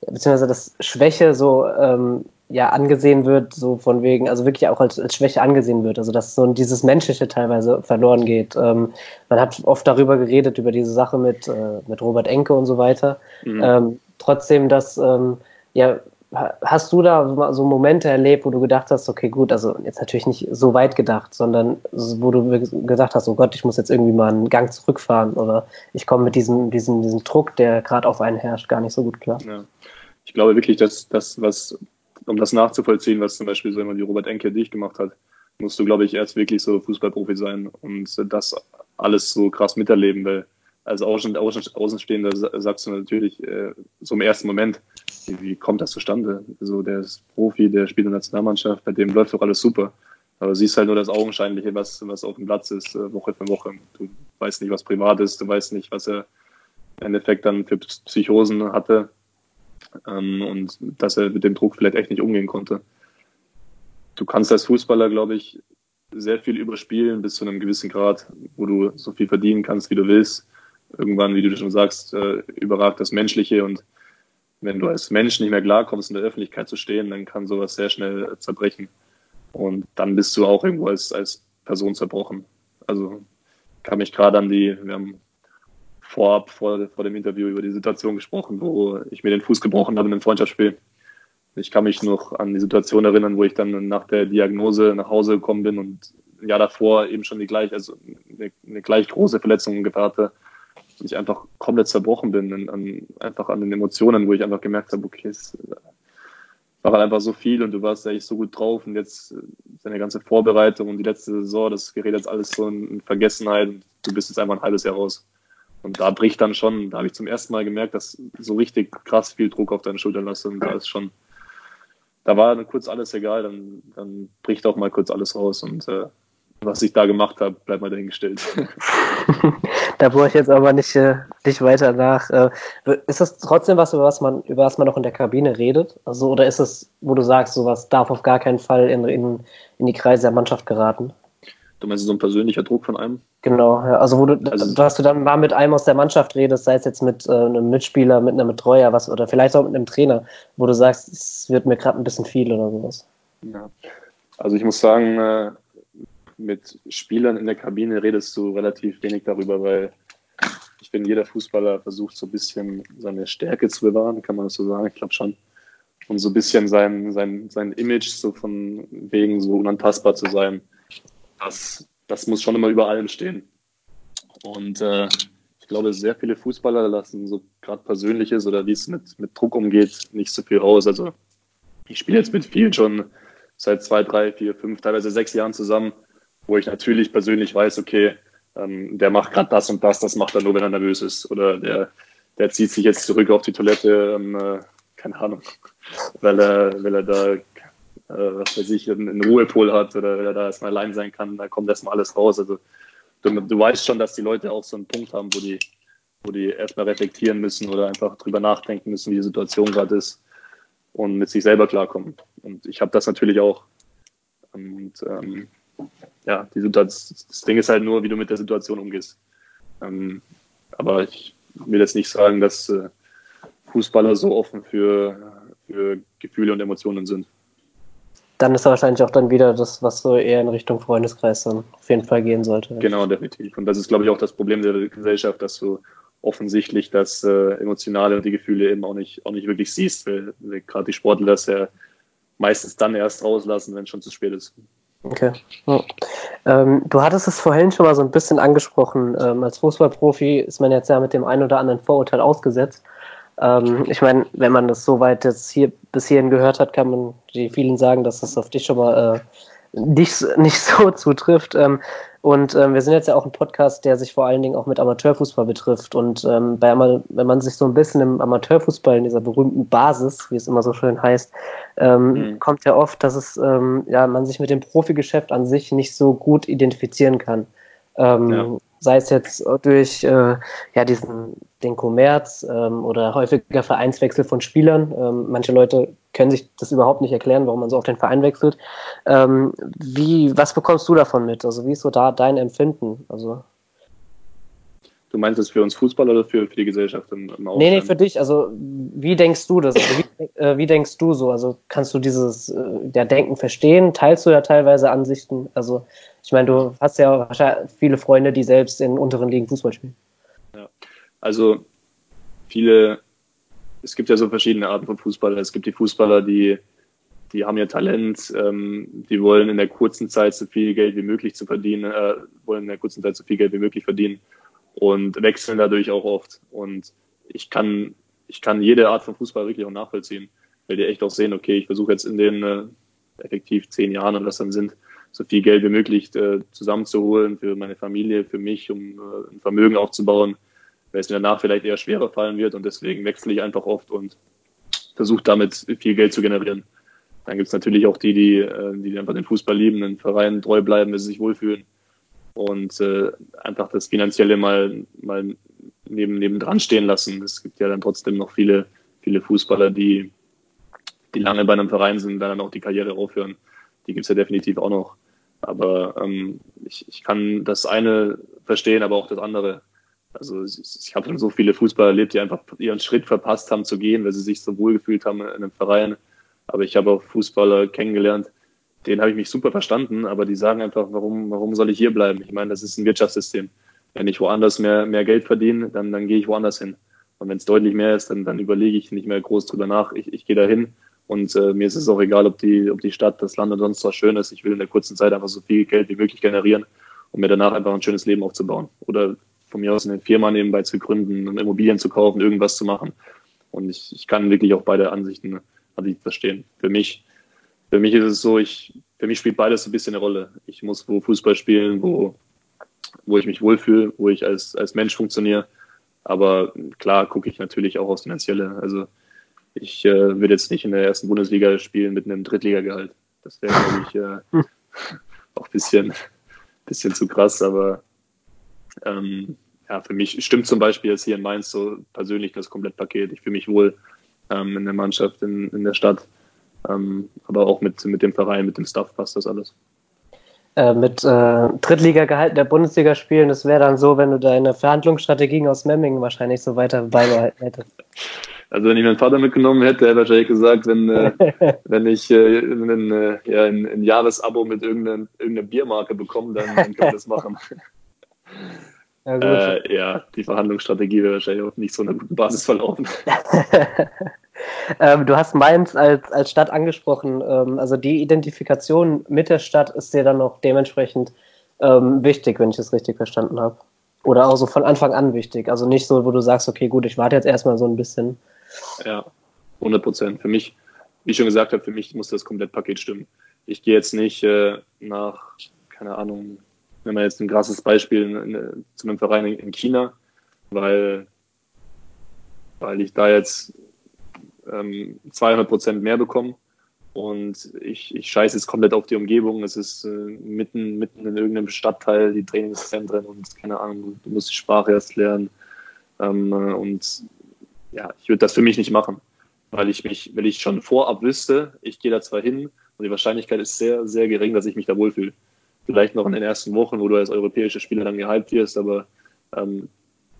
beziehungsweise das Schwäche so ähm, ja angesehen wird, so von wegen, also wirklich auch als, als Schwäche angesehen wird, also dass so dieses Menschliche teilweise verloren geht. Ähm, man hat oft darüber geredet, über diese Sache mit, äh, mit Robert Enke und so weiter. Mhm. Ähm, trotzdem, dass, ähm, ja, hast du da so Momente erlebt, wo du gedacht hast, okay, gut, also jetzt natürlich nicht so weit gedacht, sondern wo du gesagt hast, oh Gott, ich muss jetzt irgendwie mal einen Gang zurückfahren oder ich komme mit diesem, diesem, diesem Druck, der gerade auf einen herrscht, gar nicht so gut klar. Ja. Ich glaube wirklich, dass das, was um das nachzuvollziehen, was zum Beispiel so jemand wie Robert Enke dich gemacht hat, musst du, glaube ich, erst wirklich so Fußballprofi sein und das alles so krass miterleben, weil als Außen, Außen, Außenstehender sagst du natürlich äh, so im ersten Moment, wie, kommt das zustande? So, der ist Profi, der spielt in der Nationalmannschaft, bei dem läuft doch alles super. Aber siehst halt nur das Augenscheinliche, was, was auf dem Platz ist, äh, Woche für Woche. Du weißt nicht, was privat ist, du weißt nicht, was er im Endeffekt dann für Psychosen hatte ähm, und dass er mit dem Druck vielleicht echt nicht umgehen konnte. Du kannst als Fußballer, glaube ich, sehr viel überspielen bis zu einem gewissen Grad, wo du so viel verdienen kannst, wie du willst. Irgendwann, wie du schon sagst, äh, überragt das Menschliche und wenn du als Mensch nicht mehr klarkommst, in der Öffentlichkeit zu stehen, dann kann sowas sehr schnell zerbrechen. Und dann bist du auch irgendwo als, als Person zerbrochen. Also kann mich gerade an die, wir haben vorab vor, vor dem Interview über die Situation gesprochen, wo ich mir den Fuß gebrochen habe in einem Freundschaftsspiel. Ich kann mich noch an die Situation erinnern, wo ich dann nach der Diagnose nach Hause gekommen bin und ein Jahr davor eben schon die gleich, also eine, eine gleich große Verletzung gehabt hatte. Ich einfach komplett zerbrochen bin, an, einfach an den Emotionen, wo ich einfach gemerkt habe, okay, es war halt einfach so viel und du warst eigentlich so gut drauf und jetzt deine ganze Vorbereitung und die letzte Saison, das gerät jetzt alles so in Vergessenheit und du bist jetzt einfach ein halbes Jahr raus. Und da bricht dann schon, da habe ich zum ersten Mal gemerkt, dass so richtig krass viel Druck auf deine Schultern lasse. Und da ist schon, da war dann kurz alles egal, dann, dann bricht auch mal kurz alles raus. Und äh, was ich da gemacht habe, bleibt mal dahingestellt. da brauche ich jetzt aber nicht, äh, nicht weiter nach. Äh, ist das trotzdem was, über was man, über was man noch in der Kabine redet? Also, oder ist es, wo du sagst, sowas darf auf gar keinen Fall in, in, in die Kreise der Mannschaft geraten? Du meinst so ein persönlicher Druck von einem? Genau, ja. also wo du, also, dass du dann mal mit einem aus der Mannschaft redest, sei es jetzt mit äh, einem Mitspieler, mit einem Betreuer, was oder vielleicht auch mit einem Trainer, wo du sagst, es wird mir gerade ein bisschen viel oder sowas. Ja. Also ich muss sagen, äh, mit Spielern in der Kabine redest du relativ wenig darüber, weil ich finde, jeder Fußballer versucht so ein bisschen seine Stärke zu bewahren, kann man das so sagen, ich glaube schon. Und so ein bisschen sein, sein, sein Image so von wegen so unantastbar zu sein das, das muss schon immer über allem stehen. Und äh, ich glaube, sehr viele Fußballer lassen so gerade Persönliches oder wie es mit, mit Druck umgeht, nicht so viel raus. Also ich spiele jetzt mit vielen schon seit zwei, drei, vier, fünf, teilweise sechs Jahren zusammen, wo ich natürlich persönlich weiß, okay, ähm, der macht gerade das und das, das macht er nur, wenn er nervös ist. Oder der, der zieht sich jetzt zurück auf die Toilette, ähm, äh, keine Ahnung, weil er, weil er da äh, was weiß ich, einen Ruhepol hat oder wenn er da erstmal allein sein kann, da kommt erstmal alles raus. Also du, du weißt schon, dass die Leute auch so einen Punkt haben, wo die, wo die erstmal reflektieren müssen oder einfach drüber nachdenken müssen, wie die Situation gerade ist und mit sich selber klarkommen. Und ich habe das natürlich auch. Und ähm, ja, die Situation, das Ding ist halt nur, wie du mit der Situation umgehst. Ähm, aber ich will jetzt nicht sagen, dass äh, Fußballer so offen für, für Gefühle und Emotionen sind dann ist wahrscheinlich auch dann wieder das, was so eher in Richtung Freundeskreis dann auf jeden Fall gehen sollte. Genau, definitiv. Und das ist, glaube ich, auch das Problem der Gesellschaft, dass du offensichtlich das äh, Emotionale und die Gefühle eben auch nicht, auch nicht wirklich siehst, weil, weil gerade die Sportler das ja meistens dann erst rauslassen, wenn es schon zu spät ist. Okay. Ja. Ähm, du hattest es vorhin schon mal so ein bisschen angesprochen. Ähm, als Fußballprofi ist man jetzt ja mit dem einen oder anderen Vorurteil ausgesetzt. Ähm, ich meine, wenn man das soweit jetzt hier bis hierhin gehört hat, kann man die vielen sagen, dass das auf dich schon mal äh, nicht, nicht so zutrifft. Ähm, und ähm, wir sind jetzt ja auch ein Podcast, der sich vor allen Dingen auch mit Amateurfußball betrifft. Und ähm, bei, wenn man sich so ein bisschen im Amateurfußball, in dieser berühmten Basis, wie es immer so schön heißt, ähm, mhm. kommt ja oft, dass es ähm, ja man sich mit dem Profigeschäft an sich nicht so gut identifizieren kann. Ähm, ja sei es jetzt durch äh, ja, diesen, den Kommerz ähm, oder häufiger Vereinswechsel von Spielern. Ähm, manche Leute können sich das überhaupt nicht erklären, warum man so auf den Verein wechselt. Ähm, wie, was bekommst du davon mit? Also wie ist so da dein Empfinden? Also Du meinst das für uns Fußballer oder für, für die Gesellschaft im, im Nee, nee, für dich. Also, wie denkst du das? Also, wie, äh, wie, denkst du so? Also, kannst du dieses äh, der Denken verstehen? Teilst du ja teilweise Ansichten? Also, ich meine, du hast ja wahrscheinlich viele Freunde, die selbst in unteren Ligen Fußball spielen. Ja, also, viele, es gibt ja so verschiedene Arten von Fußballer. Es gibt die Fußballer, die, die haben ja Talent, ähm, die wollen in der kurzen Zeit so viel Geld wie möglich zu verdienen, äh, wollen in der kurzen Zeit so viel Geld wie möglich verdienen und wechseln dadurch auch oft. Und ich kann, ich kann jede Art von Fußball wirklich auch nachvollziehen, weil die echt auch sehen, okay, ich versuche jetzt in den äh, effektiv zehn Jahren und das dann sind, so viel Geld wie möglich äh, zusammenzuholen für meine Familie, für mich, um äh, ein Vermögen aufzubauen, weil es mir danach vielleicht eher schwerer fallen wird und deswegen wechsle ich einfach oft und versuche damit viel Geld zu generieren. Dann gibt es natürlich auch die, die, äh, die einfach den Fußball lieben, den Verein treu bleiben, wenn sie sich wohlfühlen und äh, einfach das Finanzielle mal, mal neben, neben dran stehen lassen. Es gibt ja dann trotzdem noch viele, viele Fußballer, die, die lange bei einem Verein sind, dann auch die Karriere aufhören. Die gibt's ja definitiv auch noch. Aber ähm, ich, ich kann das eine verstehen, aber auch das andere. Also ich, ich habe schon so viele Fußballer erlebt, die einfach ihren Schritt verpasst haben zu gehen, weil sie sich so wohl gefühlt haben in einem Verein. Aber ich habe auch Fußballer kennengelernt, den habe ich mich super verstanden, aber die sagen einfach, warum, warum soll ich hier bleiben? Ich meine, das ist ein Wirtschaftssystem. Wenn ich woanders mehr, mehr Geld verdiene, dann, dann gehe ich woanders hin. Und wenn es deutlich mehr ist, dann, dann überlege ich nicht mehr groß drüber nach. Ich, ich gehe da hin und äh, mir ist es auch egal, ob die, ob die Stadt, das Land oder sonst was schön ist. Ich will in der kurzen Zeit einfach so viel Geld wie möglich generieren, um mir danach einfach ein schönes Leben aufzubauen. Oder von mir aus eine Firma nebenbei zu gründen, Immobilien zu kaufen, irgendwas zu machen. Und ich, ich kann wirklich auch beide Ansichten, Ansichten verstehen. Für mich für mich ist es so, ich, für mich spielt beides ein bisschen eine Rolle. Ich muss wo Fußball spielen, wo, wo ich mich wohlfühle, wo ich als, als Mensch funktioniere. Aber klar gucke ich natürlich auch aufs Finanzielle. Also ich äh, würde jetzt nicht in der ersten Bundesliga spielen mit einem Drittligagehalt. Das wäre, glaube ich, äh, auch ein bisschen, bisschen zu krass. Aber ähm, ja, für mich stimmt zum Beispiel jetzt hier in Mainz so persönlich das Komplettpaket. Ich fühle mich wohl ähm, in der Mannschaft, in, in der Stadt. Ähm, aber auch mit, mit dem Verein, mit dem Staff passt das alles. Äh, mit äh, Drittliga-Gehalt der Bundesliga spielen, das wäre dann so, wenn du deine Verhandlungsstrategien aus Memmingen wahrscheinlich so weiter beibehalten hättest. Also wenn ich meinen Vater mitgenommen hätte, hätte er wahrscheinlich gesagt, wenn, äh, wenn ich äh, ein, äh, ja, ein, ein Jahresabo mit irgendeiner, irgendeiner Biermarke bekomme, dann, dann kann ich das machen. Ja, äh, ja, die Verhandlungsstrategie wäre wahrscheinlich auf nicht so einer guten Basis verlaufen. ähm, du hast Mainz als, als Stadt angesprochen. Ähm, also die Identifikation mit der Stadt ist dir dann auch dementsprechend ähm, wichtig, wenn ich es richtig verstanden habe. Oder auch so von Anfang an wichtig. Also nicht so, wo du sagst, okay, gut, ich warte jetzt erstmal so ein bisschen. Ja, 100 Prozent. Für mich, wie ich schon gesagt habe, für mich muss das Komplettpaket stimmen. Ich gehe jetzt nicht äh, nach, keine Ahnung, wenn man jetzt ein krasses Beispiel in, in, zu einem Verein in, in China, weil, weil ich da jetzt ähm, 200 Prozent mehr bekommen. Und ich, ich scheiße jetzt komplett auf die Umgebung. Es ist äh, mitten, mitten in irgendeinem Stadtteil, die Trainingszentren und keine Ahnung, du musst die Sprache erst lernen. Ähm, äh, und ja, ich würde das für mich nicht machen, weil ich mich, weil ich schon vorab wüsste, ich gehe da zwar hin und die Wahrscheinlichkeit ist sehr, sehr gering, dass ich mich da wohlfühle. Vielleicht noch in den ersten Wochen, wo du als europäischer Spieler dann gehypt wirst, aber ähm,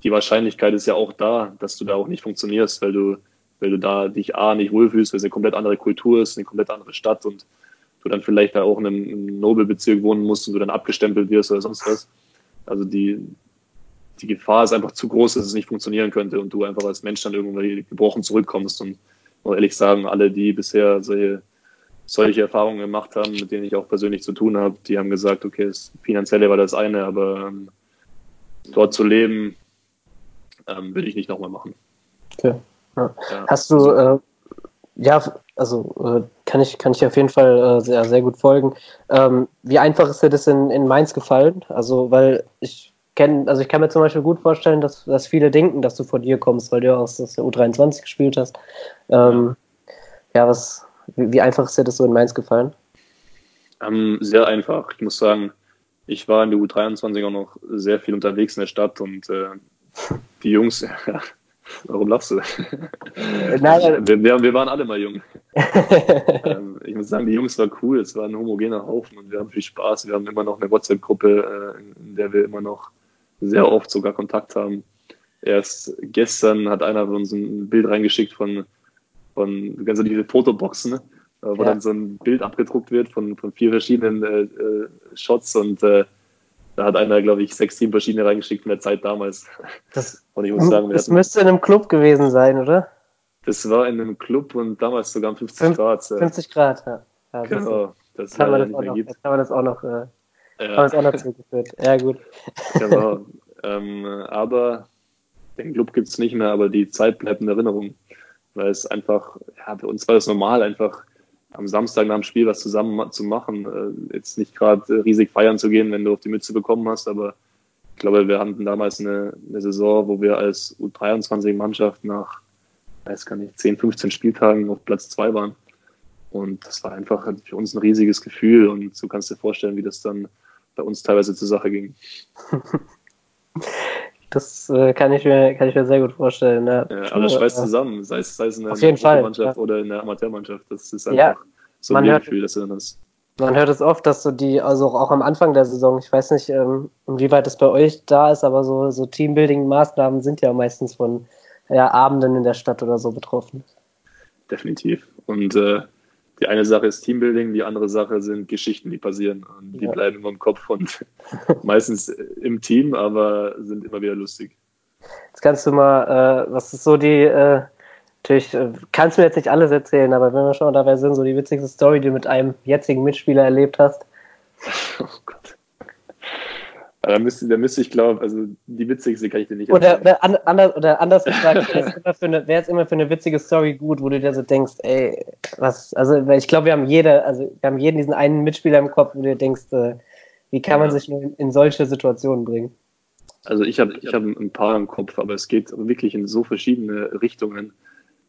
die Wahrscheinlichkeit ist ja auch da, dass du da auch nicht funktionierst, weil du weil du da dich A nicht wohlfühlst, weil es eine komplett andere Kultur ist, eine komplett andere Stadt und du dann vielleicht da auch in einem, einem Nobelbezirk wohnen musst und du dann abgestempelt wirst oder sonst was. Also die, die Gefahr ist einfach zu groß, dass es nicht funktionieren könnte und du einfach als Mensch dann irgendwann gebrochen zurückkommst. Und muss ehrlich sagen, alle, die bisher solche, solche Erfahrungen gemacht haben, mit denen ich auch persönlich zu tun habe, die haben gesagt, okay, das Finanzielle war das eine, aber ähm, dort zu leben, ähm, würde ich nicht nochmal machen. Okay. Ja. Hast du, äh, ja, also äh, kann, ich, kann ich auf jeden Fall äh, sehr, sehr gut folgen. Ähm, wie einfach ist dir das in, in Mainz gefallen? Also, weil ich kenne, also ich kann mir zum Beispiel gut vorstellen, dass, dass viele denken, dass du von dir kommst, weil du ja aus der U23 gespielt hast. Ähm, ja, was, wie, wie, einfach ist dir das so in Mainz gefallen? Ähm, sehr einfach. Ich muss sagen, ich war in der U23 auch noch sehr viel unterwegs in der Stadt und äh, die Jungs, warum lachst du? Nein, wir, wir, wir, waren alle mal jung. ähm, ich muss sagen, die Jungs waren cool, es war ein homogener Haufen und wir haben viel Spaß. Wir haben immer noch eine WhatsApp-Gruppe, äh, in der wir immer noch sehr oft sogar Kontakt haben. Erst gestern hat einer von uns ein Bild reingeschickt von, von ganz so diese Fotoboxen, ne? wo ja. dann so ein Bild abgedruckt wird von, von vier verschiedenen äh, äh, Shots und äh, da hat einer, glaube ich, sechs, sieben verschiedene reingeschickt von der Zeit damals. Das, und ich muss sagen, das hatten, müsste in einem Club gewesen sein, oder? Das war in einem Club und damals sogar 50 Fünf, Grad. 50 Grad, ja. ja genau. Das, das haben wir das auch noch, haben wir das auch noch, äh, ja. haben das auch noch zurückgeführt. Ja, gut. Genau. ähm, aber den Club gibt es nicht mehr, aber die Zeit bleibt in Erinnerung. Weil es einfach, ja, bei uns war das normal, einfach am Samstag nach dem Spiel was zusammen zu machen. Äh, jetzt nicht gerade riesig feiern zu gehen, wenn du auf die Mütze bekommen hast, aber ich glaube, wir hatten damals eine, eine Saison, wo wir als U23-Mannschaft nach, weiß gar nicht, 10, 15 Spieltagen auf Platz 2 waren. Und das war einfach für uns ein riesiges Gefühl und du kannst dir vorstellen, wie das dann bei uns teilweise zur Sache ging. Das äh, kann, ich mir, kann ich mir sehr gut vorstellen. Ja. Ja, alles schweißt äh, zusammen, sei es, sei es in der Mannschaft ja. oder in der Amateurmannschaft. Das ist einfach so ein Gefühl, das du dann hast. Man hört es oft, dass so die, also auch am Anfang der Saison, ich weiß nicht, ähm, inwieweit es bei euch da ist, aber so, so Teambuilding-Maßnahmen sind ja meistens von ja, Abenden in der Stadt oder so betroffen. Definitiv. Und äh, die eine Sache ist Teambuilding, die andere Sache sind Geschichten, die passieren. Und die ja. bleiben immer im Kopf und meistens im Team, aber sind immer wieder lustig. Jetzt kannst du mal, äh, was ist so die, äh, natürlich, äh, kannst du mir jetzt nicht alles erzählen, aber wenn wir schon dabei sind, so die witzigste Story, die du mit einem jetzigen Mitspieler erlebt hast. Gott. Da müsste, da müsste ich glaube, also die witzigste kann ich dir nicht erzählen. Oder, oder, anders, oder anders gefragt, wäre es immer für eine witzige Story gut, wo du dir so denkst, ey, was, also ich glaube, wir haben jede, also wir haben jeden diesen einen Mitspieler im Kopf, wo du dir denkst, äh, wie kann ja. man sich in, in, solche Situationen bringen? Also ich habe ich hab ein paar im Kopf, aber es geht wirklich in so verschiedene Richtungen.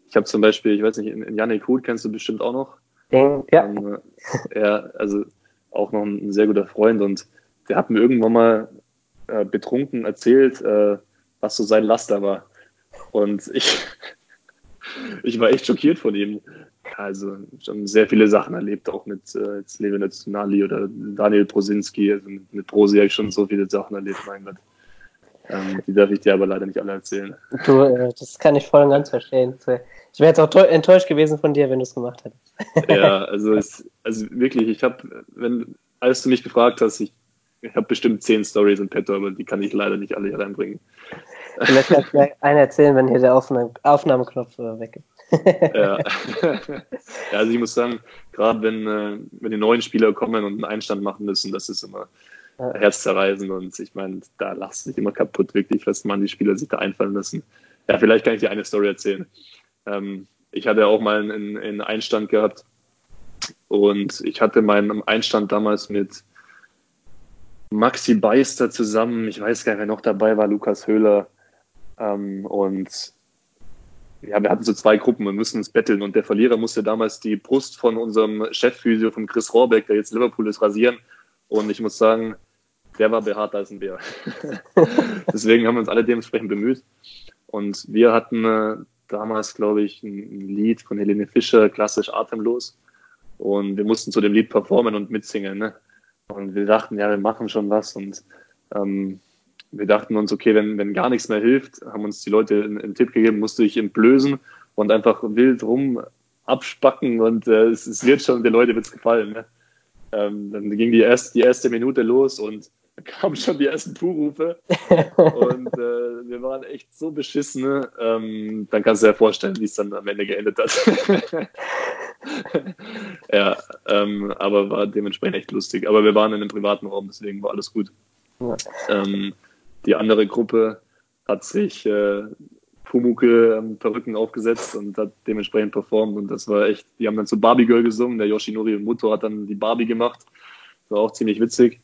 Ich habe zum Beispiel, ich weiß nicht, in, Janik Huth kennst du bestimmt auch noch. Ja. Ähm, er, also auch noch ein, ein sehr guter Freund und der hat mir irgendwann mal äh, betrunken erzählt, äh, was so sein Laster war. Und ich, ich war echt schockiert von ihm. Also schon sehr viele Sachen erlebt, auch mit äh, Levin Tsunali oder Daniel Prosinski. Also mit, mit Prosi habe ich schon so viele Sachen erlebt, mein Gott. Ähm, die darf ich dir aber leider nicht alle erzählen. Du, äh, das kann ich voll und ganz verstehen. Ich wäre jetzt auch enttäuscht gewesen von dir, wenn du es gemacht hättest. ja, also, es, also wirklich, ich habe, wenn, als du mich gefragt hast, ich ich habe bestimmt zehn Stories in petto, aber die kann ich leider nicht alle hier reinbringen. Vielleicht kannst du mir einen erzählen, wenn hier der Aufnahme Aufnahmeknopf äh, weg ist. ja. ja, also ich muss sagen, gerade wenn, äh, wenn die neuen Spieler kommen und einen Einstand machen müssen, das ist immer ja. herzzerreißend und ich meine, da lachst du dich immer kaputt, wirklich, was man die Spieler sich da einfallen lassen. Ja, vielleicht kann ich dir eine Story erzählen. Ähm, ich hatte auch mal einen, einen Einstand gehabt und ich hatte meinen Einstand damals mit Maxi Beister zusammen, ich weiß gar nicht, wer noch dabei war, Lukas Höhler. Ähm, und ja, wir hatten so zwei Gruppen, wir müssen uns betteln. Und der Verlierer musste damals die Brust von unserem Chefphysio, von Chris Rohrbeck, der jetzt Liverpool ist, rasieren. Und ich muss sagen, der war behaart als ein Bär. Deswegen haben wir uns alle dementsprechend bemüht. Und wir hatten äh, damals, glaube ich, ein, Lied von Helene Fischer, klassisch Atemlos. Und wir mussten zu dem Lied performen und mitsingen. Ne? Und wir dachten, ja, wir machen schon was. Und ähm, wir dachten uns, okay, wenn, wenn gar nichts mehr hilft, haben uns die Leute einen, einen Tipp gegeben, musst du dich entblößen und einfach wild rum abspacken und äh, es, es, wird schon, den Leuten wird's gefallen. Ne? Ähm, dann ging die erste, die erste Minute los und kamen schon die ersten Puhrufe und äh, wir waren echt so beschissen. Ne? Ähm, dann kannst du dir vorstellen, wie es dann am Ende geendet hat. ja, ähm, aber war dementsprechend echt lustig. Aber wir waren in einem privaten Raum, deswegen war alles gut. Ja. Ähm, die andere Gruppe hat sich äh, Pumuke ähm, Perücken aufgesetzt und hat dementsprechend performt. Und das war echt, die haben dann so Barbie Girl gesungen. Der Yoshinori Muto hat dann die Barbie gemacht. Das war auch ziemlich witzig.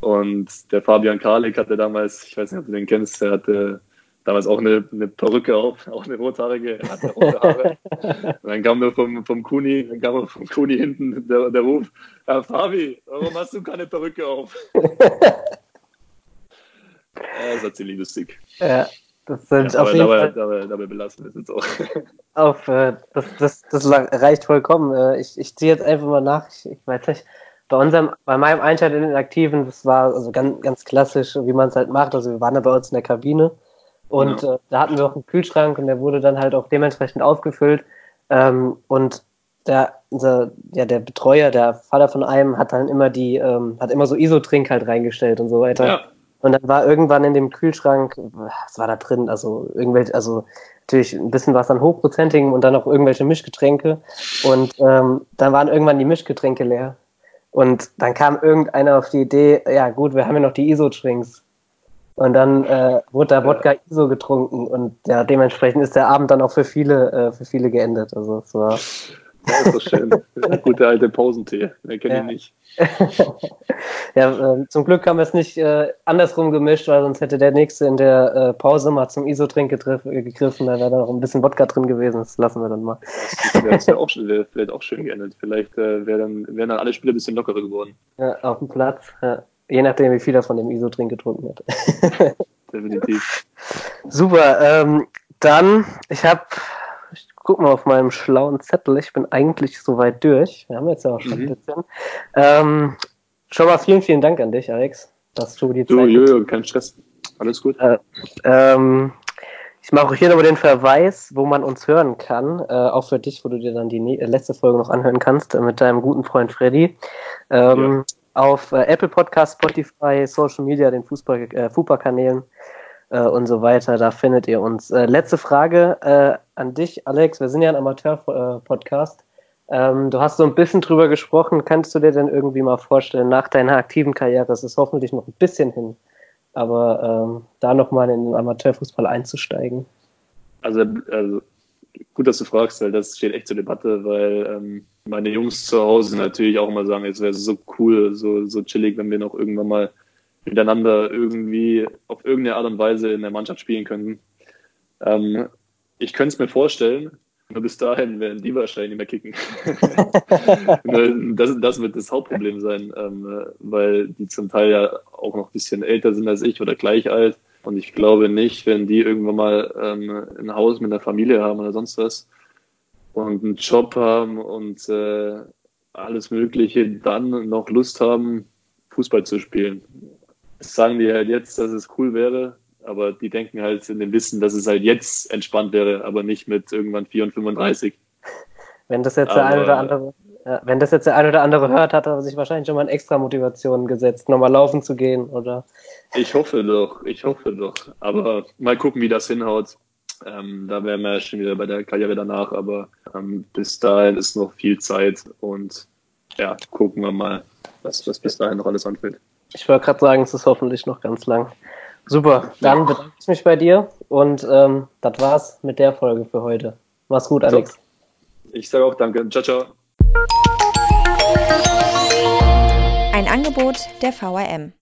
Und der Fabian Karlik hatte damals, ich weiß nicht, ob du den kennst, der hatte damals auch eine, eine Perücke auf, auch eine rothaarige, hatte rote Haare. Und dann kam nur vom, vom Kuni, dann kam vom Kuni hinten der, der Ruf, Herr Fabi, warum hast du keine Perücke auf? Ja, das war ziemlich lustig. Ja, das sind ja, auf jeden dabei, Fall. Dabei, dabei belassen wir es jetzt auch. Auf, äh, das, das, das reicht vollkommen. Äh, ich, ich ziehe jetzt einfach mal nach. Ich, ich weiß nicht, bei unserem, bei meinem Einstand in den Aktiven, das war also ganz, ganz klassisch, wie man es halt macht. Also wir waren da bei uns in der Kabine und ja. äh, da hatten wir auch einen Kühlschrank und der wurde dann halt auch dementsprechend aufgefüllt. Ähm, und der, unser, ja, der Betreuer, der Vater von einem, hat dann immer die, ähm, hat immer so Isotrink halt reingestellt und so weiter. Ja. Und dann war irgendwann in dem Kühlschrank, was war da drin? Also irgendwelche, also natürlich ein bisschen was an hochprozentigem und dann auch irgendwelche Mischgetränke. Und ähm, dann waren irgendwann die Mischgetränke leer. Und dann kam irgendeiner auf die Idee, ja gut, wir haben ja noch die ISO-Drinks. Und dann äh, wurde da Wodka ISO getrunken und ja, dementsprechend ist der Abend dann auch für viele, äh, für viele geendet. Also es war. Ja, ist doch schön. Gute alte Pausentee. Wer kennt ja. ihn nicht? ja, äh, zum Glück haben wir es nicht äh, andersrum gemischt, weil sonst hätte der Nächste in der äh, Pause mal zum Isotrink gegriffen, da wäre da noch ein bisschen Wodka drin gewesen, das lassen wir dann mal. Das wäre auch, wär vielleicht auch schön geändert. Vielleicht äh, wär dann, wären dann alle Spiele ein bisschen lockerer geworden. Ja, auf dem Platz, ja. Je nachdem, wie viel er von dem Isotrink getrunken hat. Definitiv. Super, ähm, dann, ich habe guck mal auf meinem schlauen Zettel. Ich bin eigentlich soweit durch. Wir haben jetzt ja auch schon mhm. ein bisschen. Ähm, schon mal vielen, vielen Dank an dich, Alex, dass du die Zeit. Du, Jojo, kein Stress. Alles gut. Äh, ähm, ich mache hier nochmal den Verweis, wo man uns hören kann, äh, auch für dich, wo du dir dann die äh, letzte Folge noch anhören kannst, äh, mit deinem guten Freund Freddy. Ähm, ja. Auf äh, Apple Podcast, Spotify, Social Media, den Fußball, äh, Fußballkanälen äh, und so weiter. Da findet ihr uns. Äh, letzte Frage äh, an dich, Alex. Wir sind ja ein Amateur-Podcast. Ähm, du hast so ein bisschen drüber gesprochen. Kannst du dir denn irgendwie mal vorstellen, nach deiner aktiven Karriere, es ist hoffentlich noch ein bisschen hin, aber ähm, da nochmal in den Amateurfußball einzusteigen? Also, also, gut, dass du fragst, weil das steht echt zur Debatte, weil ähm, meine Jungs zu Hause natürlich auch immer sagen, es wäre so cool, so, so chillig, wenn wir noch irgendwann mal miteinander irgendwie auf irgendeine Art und Weise in der Mannschaft spielen könnten. Ähm, ich könnte es mir vorstellen, nur bis dahin werden die wahrscheinlich nicht mehr kicken. das, das, wird das Hauptproblem sein, ähm, weil die zum Teil ja auch noch ein bisschen älter sind als ich oder gleich alt. Und ich glaube nicht, wenn die irgendwann mal ähm, ein Haus mit einer Familie haben oder sonst was und einen Job haben und äh, alles Mögliche, dann noch Lust haben, Fußball zu spielen sagen die halt jetzt, dass es cool wäre, aber die denken halt in dem Wissen, dass es halt jetzt entspannt wäre, aber nicht mit irgendwann 4 und 35. Wenn das jetzt aber, der eine oder andere, ja, wenn das jetzt der eine oder andere hört, hat er sich wahrscheinlich schon mal eine extra Motivation gesetzt, nochmal laufen zu gehen, oder? Ich hoffe doch, ich hoffe doch. Aber mal gucken, wie das hinhaut. Ähm, da wären wir schon wieder bei der Karriere danach, aber ähm, bis dahin ist noch viel Zeit und ja, gucken wir mal, was, was bis dahin noch alles anfällt. Ich wollte gerade sagen, es ist hoffentlich noch ganz lang. Super, dann bedanke ich mich bei dir und ähm, das war's mit der Folge für heute. Mach's gut, Alex. Ich sage auch danke. Ciao, ciao. Ein Angebot der VRM.